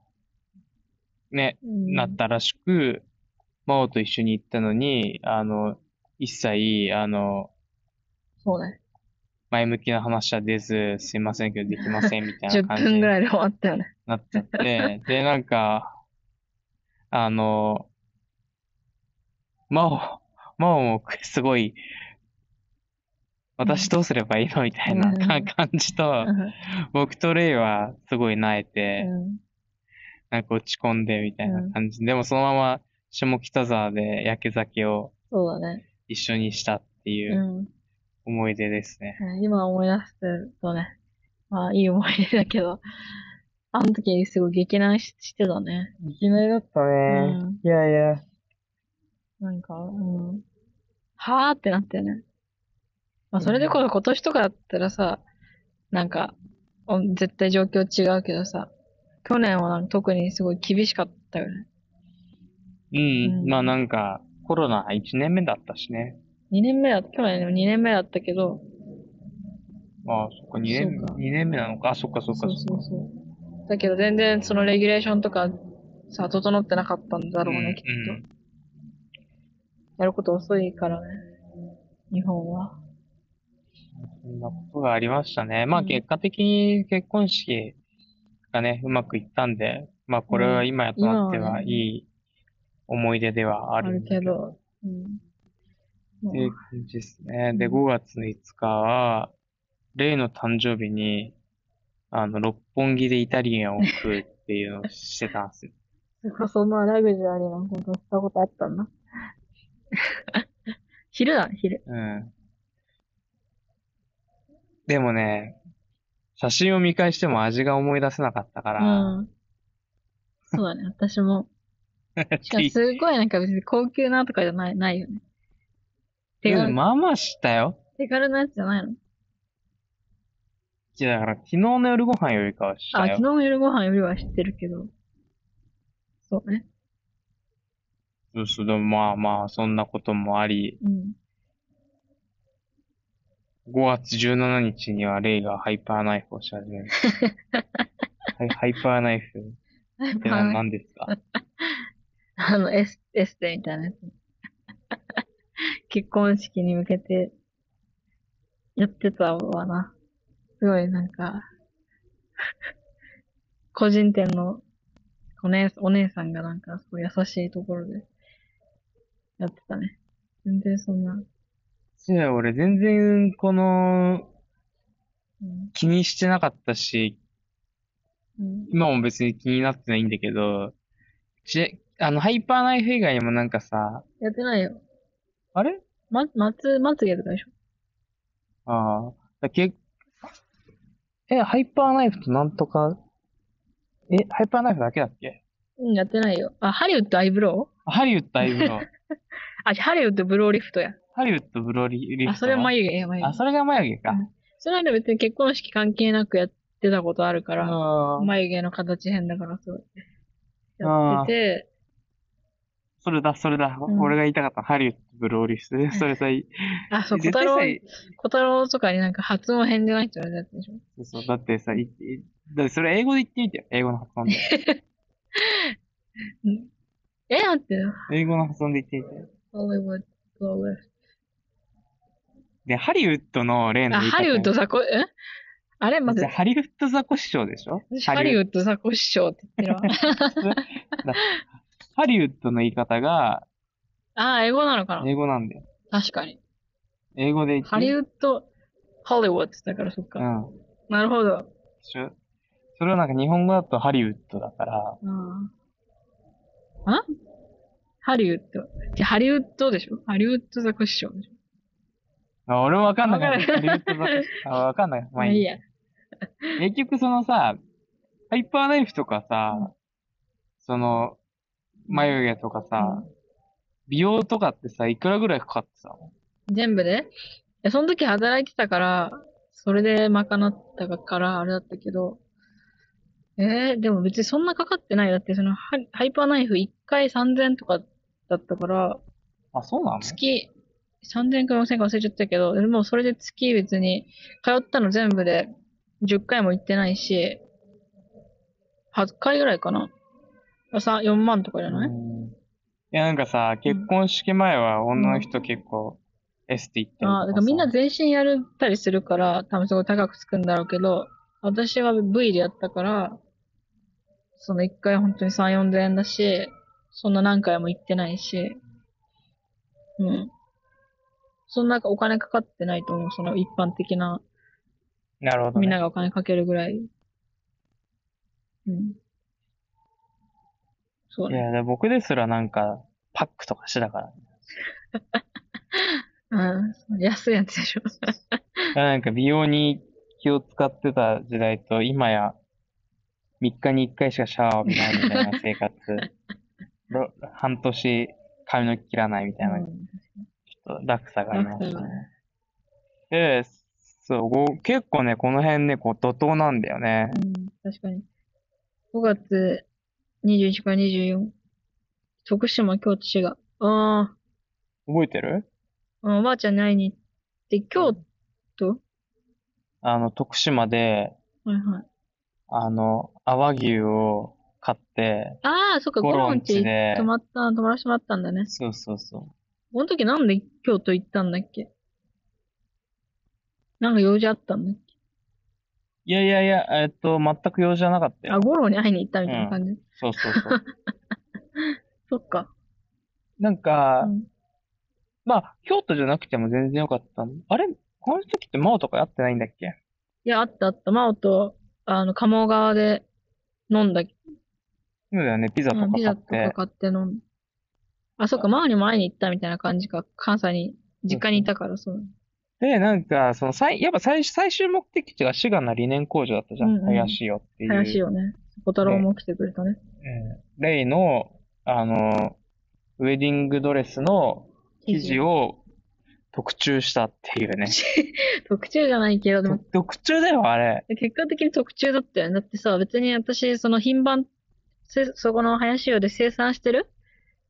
ね、うんなったらしく、真央と一緒に行ったのに、あの、一切、あの、そうね。前向きな話は出ず、すいませんけどできませんみたい10な感じに *laughs* 分ぐらいで終わったよね。なっちゃって、*laughs* で、なんか、あの、真央、真央もすごい、私どうすればいいの？みたいな感じと、僕とレイはすごい萎えて、うんなんか落ち込んでみたいな感じ。でもそのまま下北沢で焼け酒を。一緒にしたっていううん思い出ですね。今思い出してるとね、まあいい思い出だけど、あの時すごい激難ししてたね。いきなりだったねうんいやいや。なんか、うん。はーってなったよね。まあそれでこそ今年とかだったらさ、なんか、お絶対状況違うけどさ、去年は特にすごい厳しかったよね。うん。うんまあなんか、コロナ1年目だったしね。2年目だ、去年でも2年目だったけど、ああ、そっか、2年二年目なのか？あ、そっかそっかそっか。そうそう。だけど全然そのレギュレーションとかさ、整ってなかったんだろうね、きっと。うんうんやること遅いからね。日本は。そんなことがありましたね。まあうん結果的に結婚式がね、うまくいったんで、まあこれは今やとなって今はいい思い出ではああるるんだけど。うん。っていう感じですね。で、うん5月の5日は、レイの誕生日に、あの、六本木でイタリアンを食うっていうのをしてたんですよ。*laughs* そんなラグジュアリーなことしたことあったんだ。*laughs* 昼だね、昼。うん。でもね、写真を見返しても味が思い出せなかったかうら、ん。そうだね、*laughs* 私も。*laughs* しかもすごいなんか別に高級なとかじゃない、ないよね。手軽、まあまあしたよ。手軽なやつじゃないの？いや、だから昨日の夜ご飯よりかはしあ、たよ。昨日の夜ご飯よりは知ってるけど。そうね。そうそう、まあまあ、そんなこともあり、うん。5月17日にはレイがハイパーナイフをし始める。*laughs* はいハイパーナイフって何なんですか？あの、エス、エステみたいなやつ。結婚式に向けて、やってたわな。すごいなんか、個人店のお姉、お姉さんがなんかすごい優しいところで、やってたね。全然そんな、いや、俺全然、この、うん。気にしてなかったし、うん、今も別に気になってないんだけど、ち、あの、ハイパーナイフ以外にもなんかさ、やってないよ。あれ？ま、松、まつげとかでしょ？ああ、だけ、え、ハイパーナイフとなんとか、え、ハイパーナイフだけだっけ？うん、やってないよ。あ、ハリウッドアイブロウハリウッドアイブロウ。*laughs* あ、ハリウッドブローリフトや。ハリウッドブロリリフト？はあ、それ眉毛や、眉毛あ、。それが眉毛か。それはね別に結婚式関係なくやってたことあるから、眉毛の形変だからそう。やってて、それだ、それだ。うん俺が言いたかった。ハリウッドブローリフトで、それさ、あ、そう、小絶太郎、対小太郎とかになんか発音変じゃないって言われたやつでしょさ、そうそう、だってさ、いいだってそれ英語で言ってみてよ。英語の発音で。*laughs* うんえ、待ってよ。英語の発音で言ってみてよ。Hollywood, Hollywood で、ハリウッドの例のあ。ハリウッドさ、こえ？あれまずハリウッドザコシショウでしょ？私ハリウッドザコシショウって言ってるわ。ド。ハリウッドの言い方がああ、英語なのかな？英語なんだよ。確かに。英語で言って。ハリウッド、ハリウッドだからそっか。うん。なるほど。でしょ？それはなんか日本語だとハリウッドだから、うん。あ？ハリウッド。じゃあハリウッドでしょ？ハリウッドザコシショウでしょ？あ俺わかんなかった。わかんない。*laughs* ままあいいや。結局そのさ、ハイパーナイフとかさ、うん。その、眉毛とかさ、美容とかってさ、いくらぐらいかかってたの？全部で？いや、その時働いてたから、それで賄ったから、あれだったけど、えー、でも別にそんなかかってない。だってそのハイハイパーナイフ1回3000とかだったから、あ、そうなの？月3000か4000か忘れちゃったけど、でもそれで月別に、通ったの全部で10回も行ってないし、8回ぐらいかな。さ、4万とかじゃない、うんいや、なんかさ、結婚式前は女の人結構、エステ行ったりとかさ。ああ、だからみんな全身やるったりするから、多分すごい高くつくんだろうけど、私は V でやったから、その1回本当に3、4千円だし、そんな何回も行ってないし、うん。そんなお金かかってないと思う、その一般的な、なるほど、ね。みんながお金かけるぐらい。うん。そうね。いや、で僕ですらなんか、パックとかしてたから。*laughs* うん。安いやつでしょ。*laughs* なんか美容に気を使ってた時代と、今や3日に1回しかシャワーを浴びないみたいな生活。*laughs* ろ半年髪の毛切らないみたいな、うん落差がありましたね。で、そう、ご結構ね、この辺ね、こう、怒涛なんだよね。うん、確かに。5月21から24。徳島、京都、滋賀。あ覚えてる？あ、おばあちゃんに会いに行って、京都？あの、徳島で、はいはい。あの、淡牛を買って、ああ、そっか、ゴロンチで泊まった、泊まらせてもらったんだね。そうそうそう。この時なんで京都行ったんだっけ？なんか用事あったんだっけ？いやいやいや、えっと、全く用事じゃなかったあ、よ。ゴロンに会いに行ったみたいな感じ？そうそうそう。*laughs* そっか。なんか、うんまあ、京都じゃなくても全然よかった。あれ？この時って真央とか会ってないんだっけ？いや、あったあった。真央と、あの、鴨川で飲んだそうだよね、ピザとかうん、ピザと買ってか。買って飲んあ、そっか、マーにも会いに行ったみたいな感じか。関西に、実家にいたから、そう。で、なんか、その、最、やっぱ最、最終目的地が滋賀の理念工場だったじゃん。うんうん林よっていう。林よね。小太郎も来てくれたね。うん。レイの、あの、ウェディングドレスの生地を特注したっていうね。*laughs* 特注じゃないけど、でも、特注だよ、あれ。結果的に特注だったよね。だってさ、別に私、その品番、せそこの林よで生産してる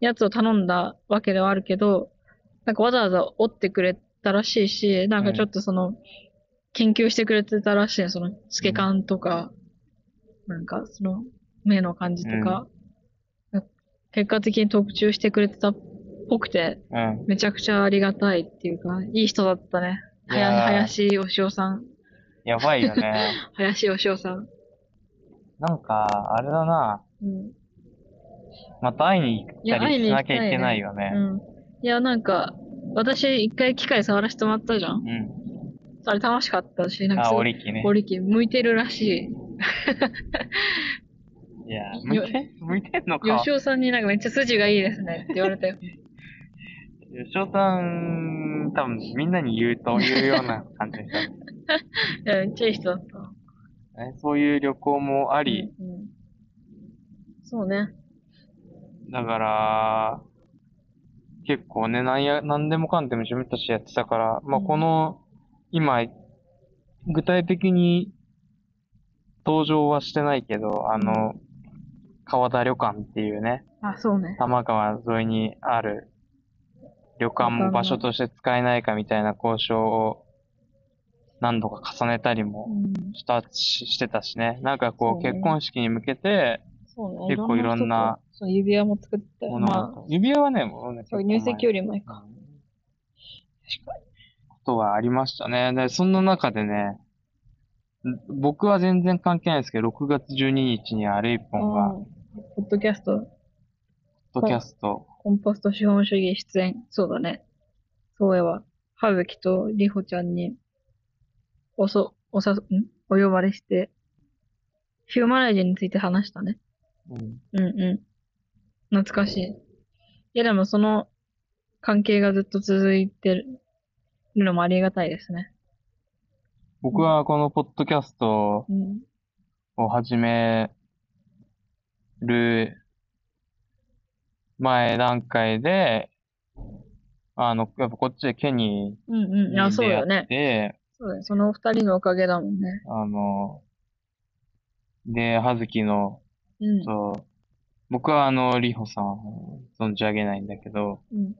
やつを頼んだわけではあるけど、なんかわざわざ折ってくれたらしいし、なんかちょっとその、研究してくれてたらしいのその、透け感とか、なんかその、目の感じとか、結果的に特注してくれてたっぽくて、うん。めちゃくちゃありがたいっていうか、いい人だったね。林義雄さん。やばいよね。*laughs* 林義雄さん。なんか、あれだな。うん。また会いに行いや、ったりしなきゃいけ行きたいね。ないよね。うん。いや、なんか、私一回機械触らせてもらったじゃん。うん。あれ楽しかったし、なんかあ、折り機ね。折り機向いてるらしい *laughs* や、向いて、向いてんのい。か。吉尾さんになんかめっちゃ筋がいいですねって言われたよ。*laughs* 吉尾さん、多分みんなに言うと、言うような感じでした。*laughs* いや、めっちゃいい人だった。ねそういう旅行もあり、うんうんそうね。だから、結構ね、なんや、なんでもかんでも自分たちやってたから、まあ、うんこの、今、具体的に登場はしてないけど、あの、川田旅館っていうね、あ、そうね。多摩川沿いにある旅館も場所として使えないかみたいな交渉を何度か重ねたりうもん。したししてたしね。なんかこう結婚式に向けてそうね。結構いろんな。そう、指輪も作ったよ。ものまあ、が、指輪はね、もうね、そう入籍より前か。うんことがありましたね。で、そんな中でね、僕は全然関係ないですけど、6月12日にはレイポンが、あーポッドキャスト、ポッドキャスト、コンポスト資本主義出演。そうだね。そうやわ。はぶきとりほちゃんに、おそ、おさ、ん？お呼ばれして、ヒューマライジについて話したね。うん。うんうん。懐かしい。いやでもその関係がずっと続いてるのもありがたいですね。僕はこのポッドキャストうん。を始める前段階で、あの、やっぱこっちでケニうんうん。いーや、に出会っそうだよね。て、そうだよ。その二人のおかげだもんね。あの、で、はずきの、うん。そう、僕はあの、りほさんを存じ上げないんだけど、うん。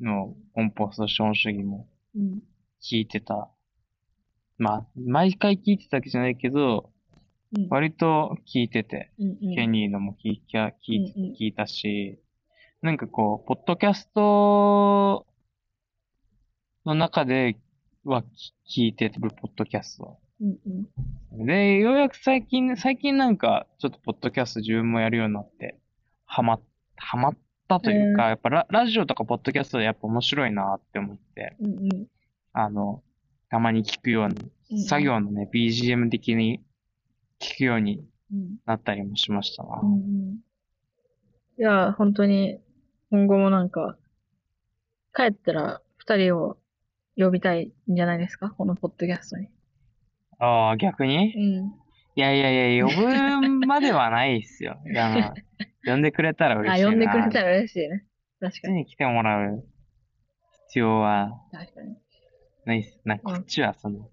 の、コンポスト資本主義もうん。聞いてた。まあ、毎回聞いてたわけじゃないけど、うん。割と聞いてて、うんうん。ケニーのも聞い聞いうんうん聞いたし、なんかこう、ポッドキャストの中では聞いてるポッドキャスト。うんうん。で、ようやく最近、最近なんか、ちょっとポッドキャスト自分もやるようになって、ハマ、ハマったというか、やっぱララジオとかポッドキャストでやっぱ面白いなって思って、うんうん。あの、たまに聞くよううんに、作業のね、BGM 的に聞くようにうん。なったりもしましたな。うんうん。いや、本当に、今後もなんか、帰ったら二人を呼びたいんじゃないですか？このポッドキャストに。ああ、逆に？うん。いやいやいや、呼ぶまではないっすよ。いや、*laughs* 呼んでくれたら嬉あ、しいな。呼んでくれたら嬉しいね。確かに。こっちに来てもらう必要は確かに。ないっす。なんかこっちはその、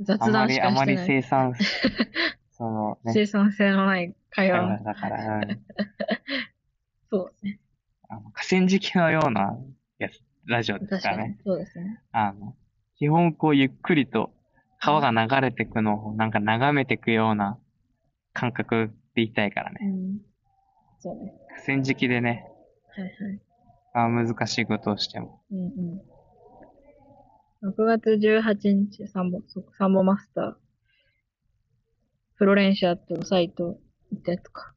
雑あまり、談しかあまりしてない。生産、*laughs* そのね、生産性のない会話を。だから、うん *laughs* そうですね。あの河川敷のようなやつ、ラジオです確かね。。からにそうですね。あの、基本こうゆっくりと川が流れてくのをなんか眺めてくような感覚でいたいからうね。ん。そうね。河川敷でね、はいはい。あ難しいことをしても。うんうん。6月18日、サンボ、そサンボマスター。フロレンシアとサイト行ったやつか。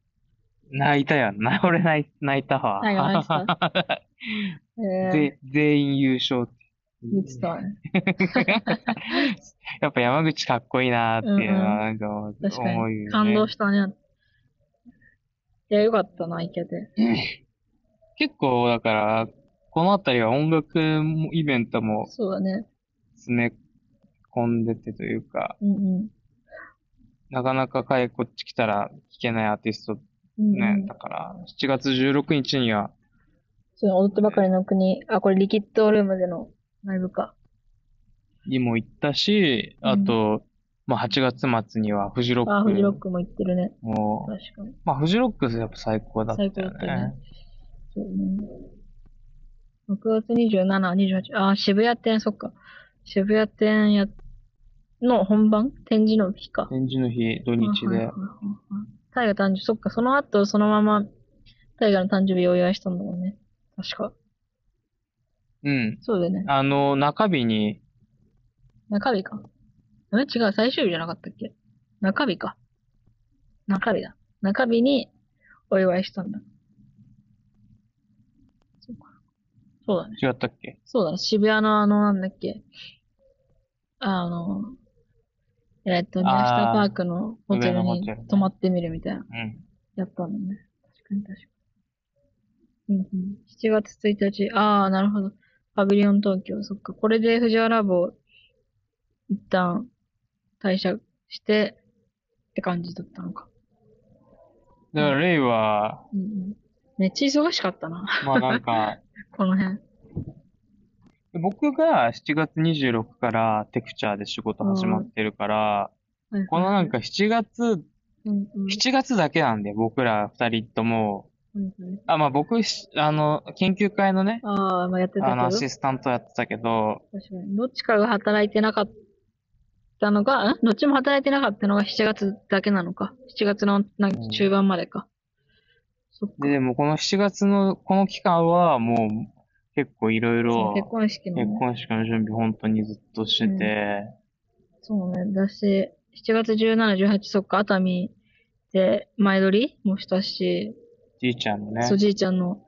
泣いたよな。俺泣い泣いたわ。泣いたえ *laughs* ー、ぜ全員優勝って。言ってたね。*laughs* やっぱ山口かっこいいなーっていうのはなんか。思うよね。感動したね。いや、よかったな、行けて。結構だから、このあたりは音楽イベントもそうだね。詰め込んでてというか、うんうん。なかなかかいこっち来たら聴けないアーティストうんね、うんだから、7月16日には、そう、踊ってばかりの国。あ、これリキッドルームでのライブか。にも行ったし、うんあと、まあ8月末にはフジロックあ、フジロックも行ってるね。も、確かに。まあフジロックやっぱ最高だったよ最高だったよねね。そうね。6月27、28、あ、渋谷店、そっか。渋谷店や、の本番？展示の日か。展示の日、土日で。タイガ誕生日、そっか、その後、そのまま、タイガの誕生日をお祝いしたんだもんね。確か。うん。そうだよね。あの、中日に、中日か。え違う、最終日じゃなかったっけ？中日か。中日だ。中日にお祝いしたんだ。そうか。そうだね。違ったっけ？そうだね。渋谷のあの、なんだっけ？あの、えっと、宮下パークのホテルに泊まってみるみたいな。うん。やったんだね。確かに確かに。うんうん。7月1日。ああ、なるほど。パビリオン東京。そっか。これで藤原部一旦退社してって感じだったのか。だから、レイは、うんうん。めっちゃ忙しかったな。まあなんか、*laughs* この辺。僕が7月26からテクチャーで仕事始まってるから、このなんか7月、うんうん。7月だけなんで、僕ら二人とも、うんうんあ、まあ僕、しあの、研究会のね、ああ、まあやってたけあの、ど。アシスタントやってたけど、確かに。どっちかが働いてなかったのが、ん？どっちも働いてなかったのが7月だけなのか？7月のなんか中盤までか。そっか。で、でもこの7月の、この期間はもう結構いろいろ、結婚式のね、結婚式の準備本当にずっとしてて、そうね。だし、7月17、18、そっか、熱海で前撮りもしたし、じいちゃんのね。そう、じいちゃんの、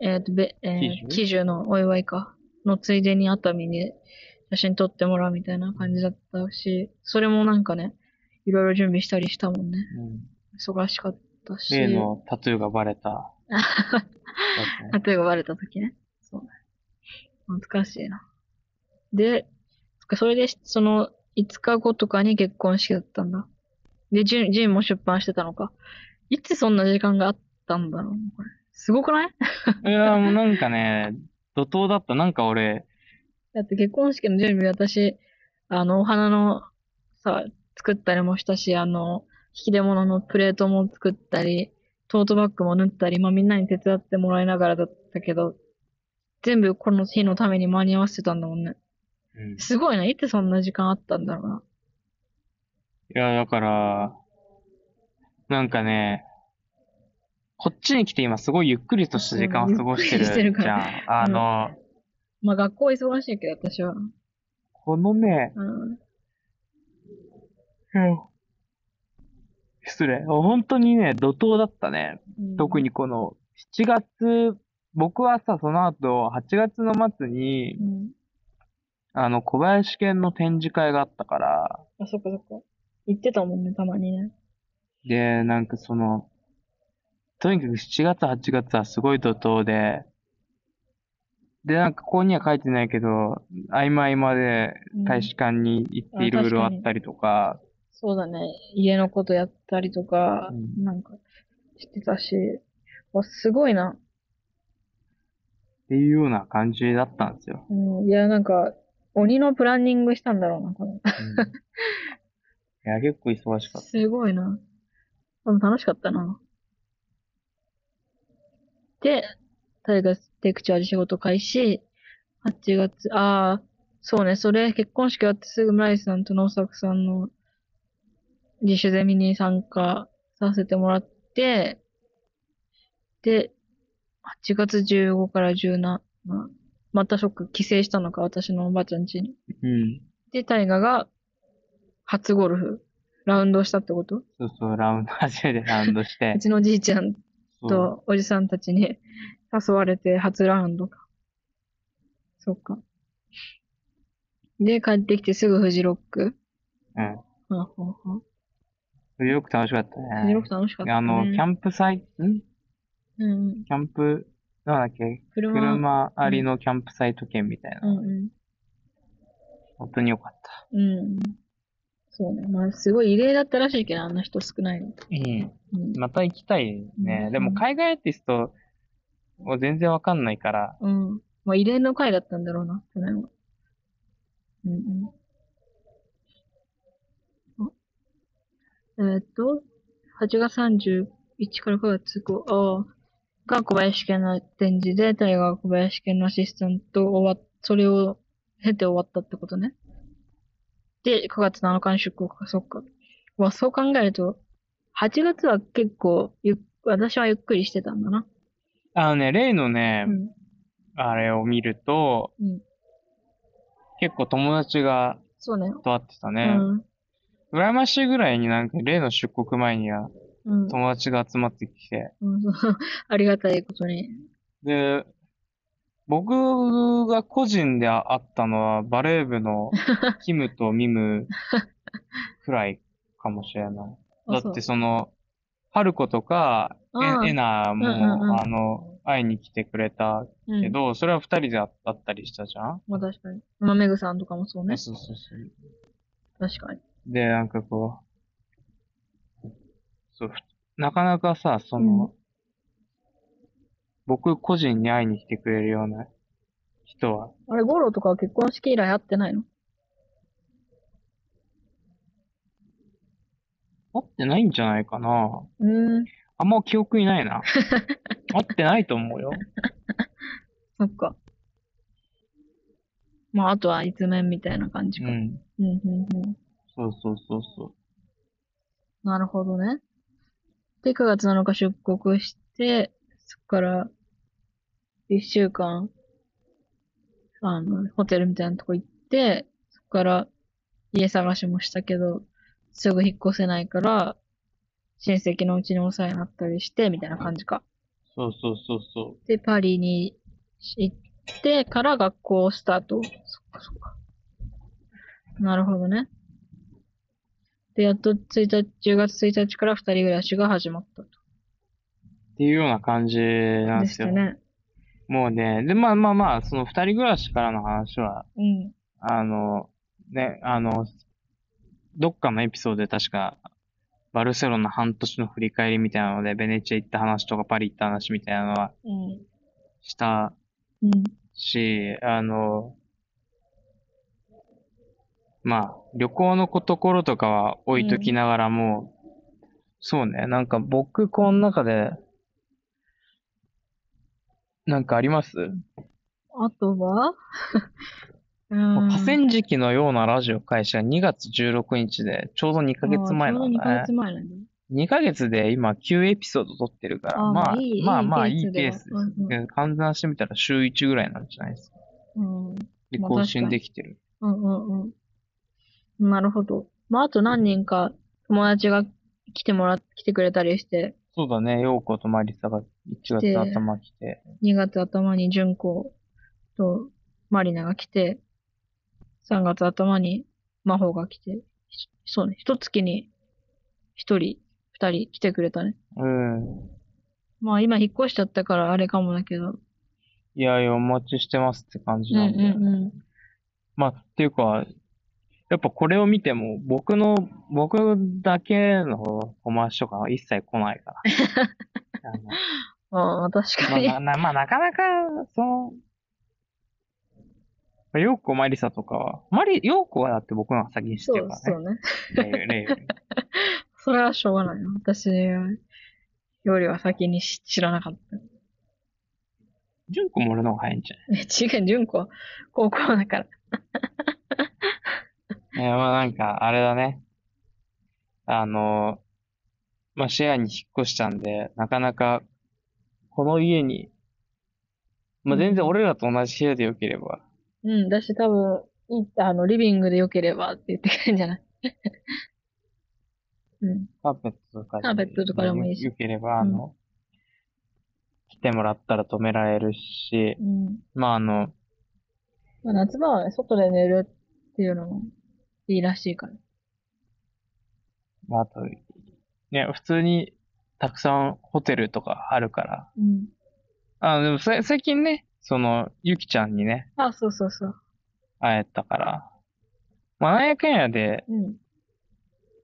えっ、と、べ、えー、喜寿のお祝いか。のついでに熱海で写真撮ってもらうみたいな感じだったし、それもなんかね、いろいろ準備したりしたもんね。うん。忙しかったし。例のタトゥーがバレたやつね。例えばバレた時ね。そうね。懐かしいな。で、それで、その、5日後とかに結婚式だったんだ。で、ジュン、ジンも出版してたのか。いつそんな時間があったんだろうこれ。すごくない？いや、もうなんかね、*laughs* 怒涛だった。なんか俺、だって結婚式の準備私、あの、お花のさ、作ったりもしたし、あの、引き出物のプレートも作ったり、トートバッグも縫ったり、まあみんなに手伝ってもらいながらだったけど、全部この日のために間に合わせてたんだもんね。うん、いすごいな。いつそんな時間あったんだろうな。や、だから、なんかね、こっちに来て今すごいゆっくりとした時間を過ごしてるじゃらん。あの、まあ学校忙しいけど、私は。このね、うん。失礼。本当にね、怒涛だったね。特に。にこの7月、僕はさ、その後、8月の末にう、ん。あの、小林県の展示会があったから、あ、そっかそっか。言ってたもんね、たまにね。で、なんかその、とにかく7月、8月はすごい怒涛で、で、なんかここには書いてないけど、合間合間でうん大使館に行っていろいろあったりとか、そうだね。家のことやったりとか、うんなんか、してたし。わ、すごいな。っていうような感じだったんですよ。うん。いや、なんか、鬼のプランニングしたんだろうな、これ。うんいや、結構忙しかった。すごいな。でも楽しかったな。で、大河テクチャーで仕事開始。8月、ああ、そうね、それ、結婚式終わってすぐ村井さんと野作さんの自主ゼミに参加させてもらって、で、8月15から17、またショック、帰省したのか、私のおばあちゃん家に。うん。で、大河が初ゴルフ、ラウンドしたってこと？そうそう、ラウンド、初めてラウンドしてう、ちのじいちゃんとおじさんたちに誘われて初ラウンドか。そっか。で、帰ってきてすぐフジロック？うん。はあはあはフジロック楽しかったあフジロッね。ク楽しかった、ね。あの、キャンプサイト、んうん。キャンプ、なんだっけ？車。車ありのキャンプサイト券みたいな。うんうん。本当に良かった。うん。そうね。まあ、すごい異例だったらしいけど、あんな人少ないの。うん。うん。また行きたいね。うんでも海外アーティストも全然わかんないから、うん。まあ、異例の回だったんだろうな、去年は。うんうん。あえーっと、8月31から9月5、ああ、が小林家の展示で、タイが小林家のアシスタント終わっ、それを経て終わったってことね。で、9月7日に出国か、そっか。まあ、そう考えると、8月は結構ゆっ、私はゆっくりしてたんだな。あのね、例のね、うん。あれを見ると、うん。結構友達がそうね。と会ってたうね。ん。羨ましいぐらいになんか例の出国前にはうん。友達が集まってきて、うん、*laughs* ありがたいことに。で、僕が個人で会ったのはバレー部の *laughs* キムとミムくらいかもしれない。だあってその、ハルコとか、ああエエナも、うんうんうんあの、会いに来てくれたそううん。けど、それは二人で会ったりしたじゃん？まあ確かに。まあ、メグさんとかもそうね。そうそうそう。確かに。で、なんかこう、そう、ふなかなかさ、その、うん僕個人に会いに来てくれるような人は、あれ、ゴロとかは結婚式以来会ってないの？会ってないんじゃないかな。うーん。あんま記憶にないな。*laughs* 会ってないと思うよ。そっか。まあ、あとは、いつ面みたいな感じか。うん。うん、うん、うん。そうそうそうそなるほどね。で、9月7日出国して、そこから、一週間、あの、ホテルみたいなとこ行って、そこから、家探しもしたけど、すぐ引っ越せないから、親戚のうちにお世話になったりして、みたいな感じか。そうそうそうそで、パリに行ってから学校スタート。そっかそっか。なるほどね。で、やっと1日、10月1日から二人暮らしが始まったと。う。っていうような感じなんでですよ。したね。もうね、で、まあまあまあ、その二人暮らしからの話は、うん。あの、ね、あの、どっかのエピソードで確か、バルセロナ半年の振り返りみたいなので、ベネチア行った話とかパリ行った話みたいなのはうん。したうん。し、あの、まあ、旅行のところとかは置いときながらも、そうね、なんか僕この中で、なんかあります、あとは？*laughs* うもう河ん。川敷のようなラジオ開始が2月16日で、ちょうど2ヶ月前あーちょうど2ヶなんだね月。前なんだね。2ヶ月で今9エピソード撮ってるから、あーまあ、いいまあまあいいいいペースです。ペースではうんうんで換算してみたら週1ぐらいなんじゃないですか。うん。で、まあ更新できてる。うんうんうん。なるほど。まあ、あと何人か友達が来てもらっ、来てくれたりして、そうだね、陽子とマリサが1月頭来て、2月頭に純子とマリナが来て、3月頭に真帆が来て、ひそうね、一月に一人、二人来てくれたね。うん。まあ今引っ越しちゃったからあれかもだけど。いやいや、お待ちしてますって感じうんなんで。うんうん。まあ、っていうか、やっぱこれを見ても、僕の、僕だけの友達とかは一切来ないから。*laughs* あのああ、確かに。まあ、な、なまあ、なかなか、その、まあようこマリサとかは、マリ、ようこはだって僕の方が先に知ってそうるからそうね。ね。例例より *laughs* それはしょうがないな。私よりは先に知知らなかった。純子も俺の方が早いんじゃえ、違う、純子は高校だから。えーまあなんか、あれだね。あの、まあシェアに引っ越したんで、なかなか、この家に、まあ全然俺らと同じ部屋でよければ、うん、だし多分、いいあの、リビングで良ければって言ってくれるんじゃない？*laughs* うん。カーペットとかでカーペットとかでもいいし。よければ、あの、来てもらったら止められるし、うん。まああの、まあ、夏場はね、外で寝るっていうのもいいらしいから。まああと、ね、普通にたくさんホテルとかあるから、うん。あでもさ最近ね、その、ゆきちゃんにね、あ、そうそうそう。会えたから、まあなんやかんやで、うん。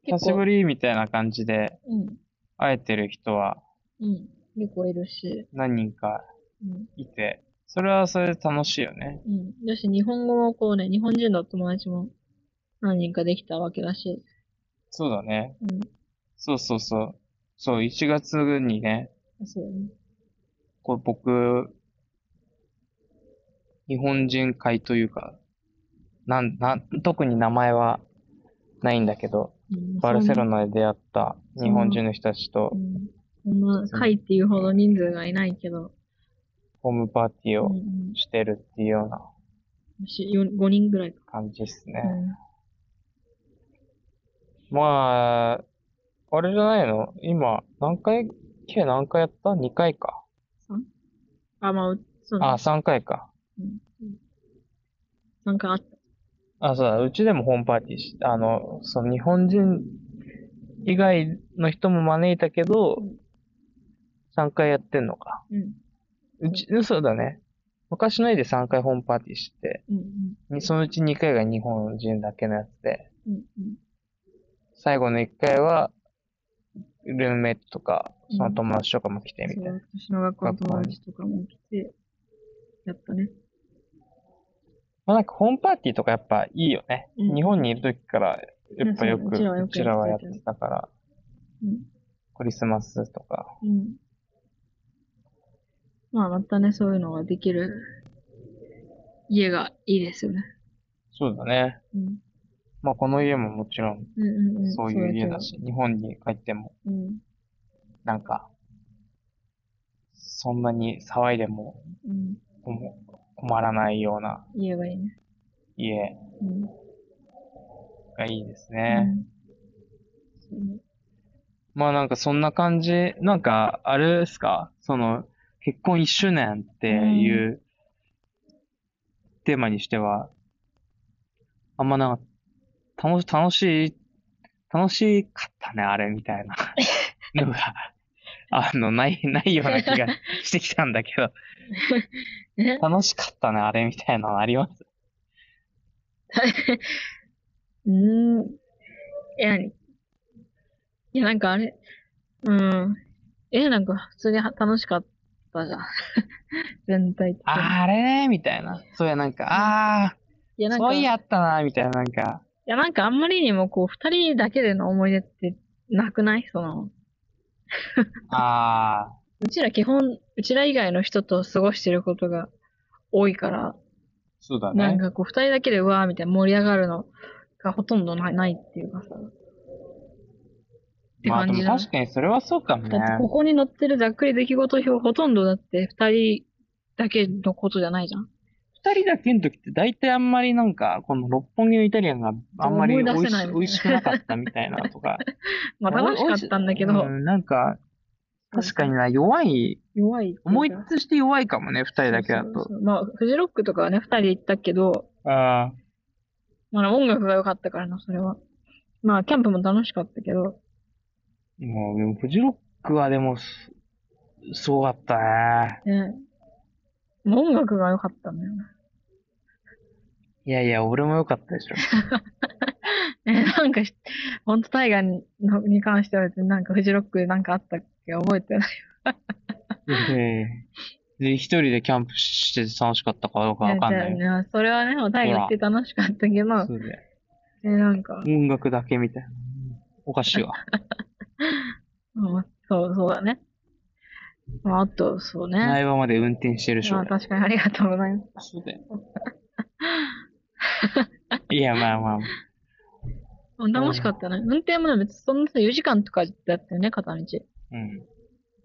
久しぶりみたいな感じでうん。会えてる人はうん。結構いるし。何人かうん。いて、それはそれで楽しいよね。うん。だし、日本語もこうね、日本人の友達も何人かできたわけだし。そうだね。うん。そうそうそう。そう、1月にね、そうね。こう僕、日本人会というか、なん、なん、特に名前はないんだけど、うんバルセロナで出会った日本人の人たちとう、ん。な、会っていうほど人数がいないけど。ホームパーティーを。してるっていうようなしよ5人ぐらいか。感じですね。うん。まあ、あれじゃないの？今、何回、計何回やった ?2 回か。あ、まあ、うそうねあ、3回か。うんうんなんかあった。あ、そうだ、うちでもホームパーティーし、あの、その日本人以外の人も招いたけどうん、3回やってんのか。うん。うち、そうだね。昔の家で3回ホームパーティーして、うん。にそのうち2回が日本人だけのやつで、うん。うん。最後の1回は、ルームメイトとか、その友達とかも来てみたいな。そう、私の学校の友達とかも来て、やったね。まあなんかホームパーティーとかやっぱいいよね。うん日本にいる時から、やっぱよく、うちらはやってたから、うん。クリスマスとか。うん。まあ、またね、そういうのができる家がいいですよね。そうだね。うん。まあこの家ももちろん。そういう家だそし、日本に帰っても。なんか、そんなに騒いでも。困困らないような家がいいね。家。うん。がいいですうね。まあなんかそんな感じ、なんか、あれですか？その、結婚1周年っていうテーマにしては、あんまなんか、楽し、楽しい、楽しかったね、あれ、みたいな *laughs* のが、あの、ない、ないような気が *laughs* してきたんだけど、ね楽しかったね、あれ、みたいなのあります？*laughs* うーん。え、何いや、なんかあれ、うん。え、なんか普通には楽しかったじゃん。全体的に。ああれね、みたいな。そうや、なんか、あいや、あ、なんか、いそういやあったな、みたいな、なんか、や、なんかあんまりにもこう、二人だけでの思い出ってなくない？その、ああ、*laughs* うちら基本、うちら以外の人と過ごしてることが多いから、そうだね。なんかこう、二人だけでうわーみたいな盛り上がるのがほとんどないないっていうかさ。って感じだ。確かにそれはそうかもねだ。ってここに載ってるざっくり出来事表ほとんどだって二人だけのことじゃないじゃん。二人だけの時って大体あんまりなんか、この六本木のイタリアンがあんまり美味し美味しくなかったみたいなとか。*laughs* まあ楽しかったんだけど、*laughs* うん、なんか、確かにな、弱い、弱い。思いとして弱いかもね、二人だけだと。そうそうそうまあ、フジロックとかはね、二人で行ったけど、ああ、まあ音楽が良かったからな、それは。まあ、キャンプも楽しかったけど、もう、でもフジロックはでも、すすごかったね。う音楽が良かったんだよね。いやいや、俺も良かったでしょ。*laughs* え、なんかし、ほんとタイガーにのに関しては別になんかフジロックでなんかあったっけ覚えてない。ええで、一人でキャンプして楽しかったかどうかわかんないよ。いやそれはね、タイガー行って楽しかったけど、そうで。え、なんか、音楽だけみたいな。おかしいわ。*laughs* うん、そう、そうだね。まあ、あと、そうね。苗場まで運転してるでしょ。まあ、俺確かにありがとうございます。そうだよ。*laughs* *laughs* いや、まあまあ。うん楽しかったね。運転もね、別にそんな4時間とかだったよね、片道。うん。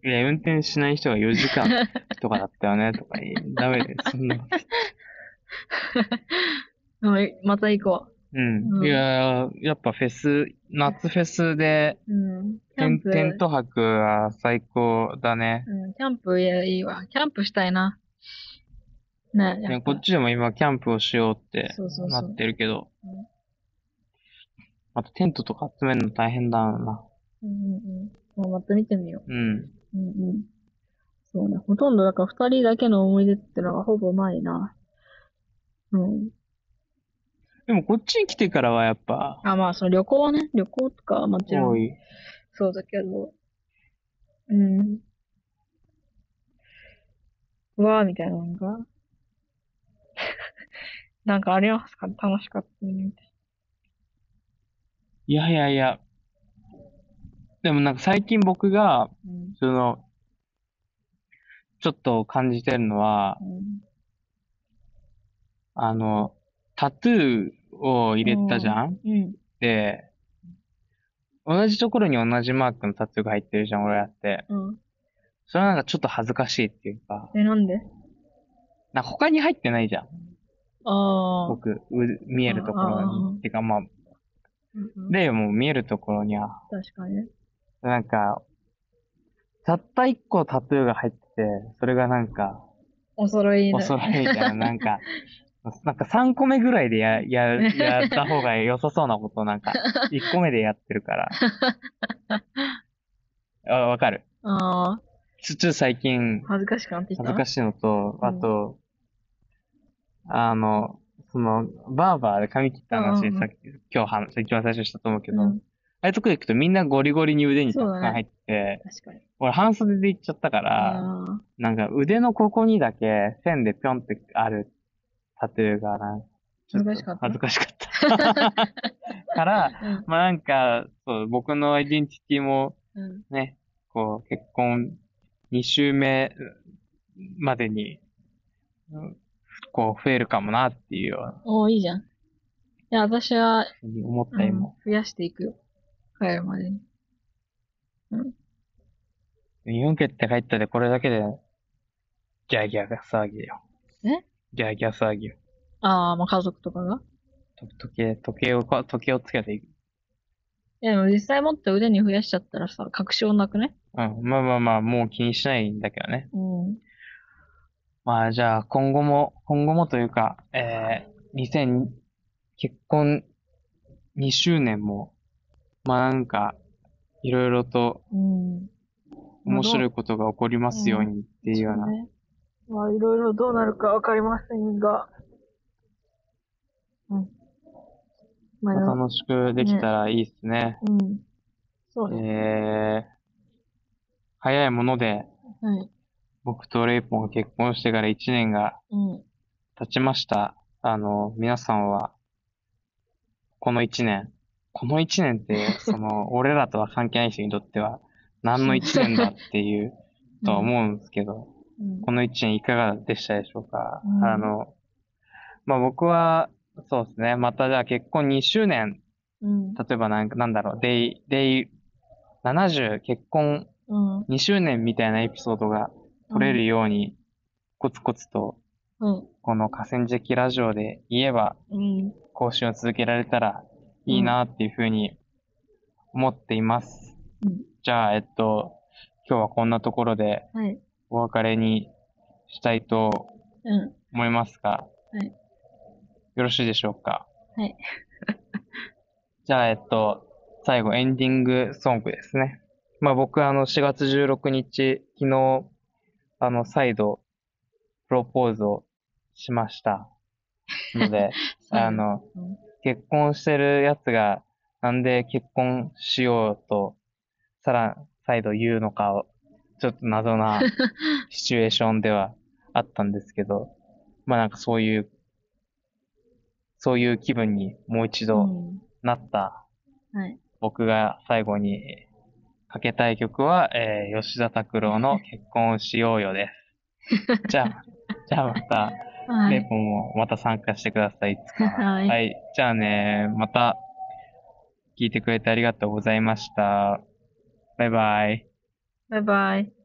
いや、運転しない人が4時間 *laughs* とかだったよね、とか言い、ダメで、そんな。*laughs* うんまた行こうん。うんいや、やっぱフェス、夏フェスで、う。うん。テント泊は最高だね。うん、キャンプいやいいわ。キャンプしたいな。ねこっちでも今キャンプをしようってそうそうそうなってるけどうん。あとテントとか集めるの大変だな。うんうんうん。もうまた見てみようん。う。うんうん。そうね。ほとんどだから二人だけの思い出ってのがほぼないな。うん。でもこっちに来てからはやっぱ、あ、まあ、その旅行はね、旅行とかはもちろん多い。そうだけど、うん。うわーみたいなのが、なんかありますか？楽しかったねみたいいやいやいや。でもなんか最近僕が、な。うん。その、ちょっと感じてるのは、うんあの、タトゥーを入れたじゃん？うん。で、同じところに同じマークのタトゥーが入ってるじゃん、俺やって。うん。それはなんかちょっと恥ずかしいっていうか、え、なんで？なんか他に入ってないじゃん。ああ。僕、う見えるところに。てかまあ、うんうん例も見えるところには、確かにね。なんか、たった一個タトゥーが入ってて、それがなんか、お揃いね。お揃いみたいな、なんか、*laughs* なんか3個目ぐらいでや、や、やった方が良さそうなことをなんか、*laughs* 1個目でやってるから。あ、わかる。ああ。ちょ、ちょ最近、恥ずかしくなってきた？恥ずかしいのと、うんあと、あの、その、バーバーで髪切った話、うんうんさっき、今日話、一番最初にしたと思うけど、うん。ああいうとこで行くとみんなゴリゴリに腕にたくさん入ってて、確かに。俺半袖で行っちゃったから、あなんか腕のここにだけ線でぴょんってあるタトゥーがしかった恥ずかしかった。*laughs* から。まあなんか、そう、僕のアイデンティティもうん。ね、こう、結婚2週目までに、うんこう、増えるかもなっていうよおーいいじゃん。いや、私は、思っうんた今。増やしていくよ。帰るまでに。日本帰って帰ったでこれだけで、ギャーギャー騒ぎよ。え？ギャーギャー騒ぎよ。ああ、まあ家族とかが？と時計、時計をか、時計をつけていく。いや、でも実際もっと腕に増やしちゃったらさ、確証なくね？うん。まあまあまあ、もう気にしないんだけどね。うん。まあじゃあ、今後も、今後もというか、えー、2000、結婚2周年も、まあなんか、いろいろとうん。面白いことが起こりますようにっていうような。ね。まあ、いろいろどうなるかわかりませんが。うん。まあ、まあ楽しくできたらいいですね。うん。そうです。えー、早いもので、はい。僕とレイポンが結婚してから1年がうん。経ちました。あの、皆さんは、この1年、この1年って、その、*laughs* 俺らとは関係ない人にとっては、何の1年だっていう、*laughs* とは思うんですけど、うん。この1年いかがでしたでしょうか、うんあの、まあ僕は、そうですね、またじゃあ結婚2周年、うん。例えばなんか、なんだろう、デイ、デイ70結婚うん。2周年みたいなエピソードが取れるように、コツコツと、うん。この河川敷ラジオで言えば、うん。更新を続けられたらいいなっていうふうに思っています。うん。じゃあ、えっと、今日はこんなところではい。お別れにしたいとうん。思いますが、はいよろしいでしょうか？はい。*laughs* じゃあ、えっと、最後エンディングソングですね。まあ僕あの4月16日、昨日、あの再度、プロポーズをしました。ので、*laughs* あの、うん結婚してるやつが、なんで結婚しようと、さら、再度言うのかを、ちょっと謎な *laughs* シチュエーションではあったんですけど、まあなんかそういう、そういう気分にもう一度うん。なったはい。僕が最後にかけたい曲は、えー吉田拓郎の結婚しようよです。*laughs* じゃあ、じゃあまた、はい。レイポンもまた参加してください。いつか。はいはい。じゃあね、また聞いてくれてありがとうございました。バイバイ。バイバイ。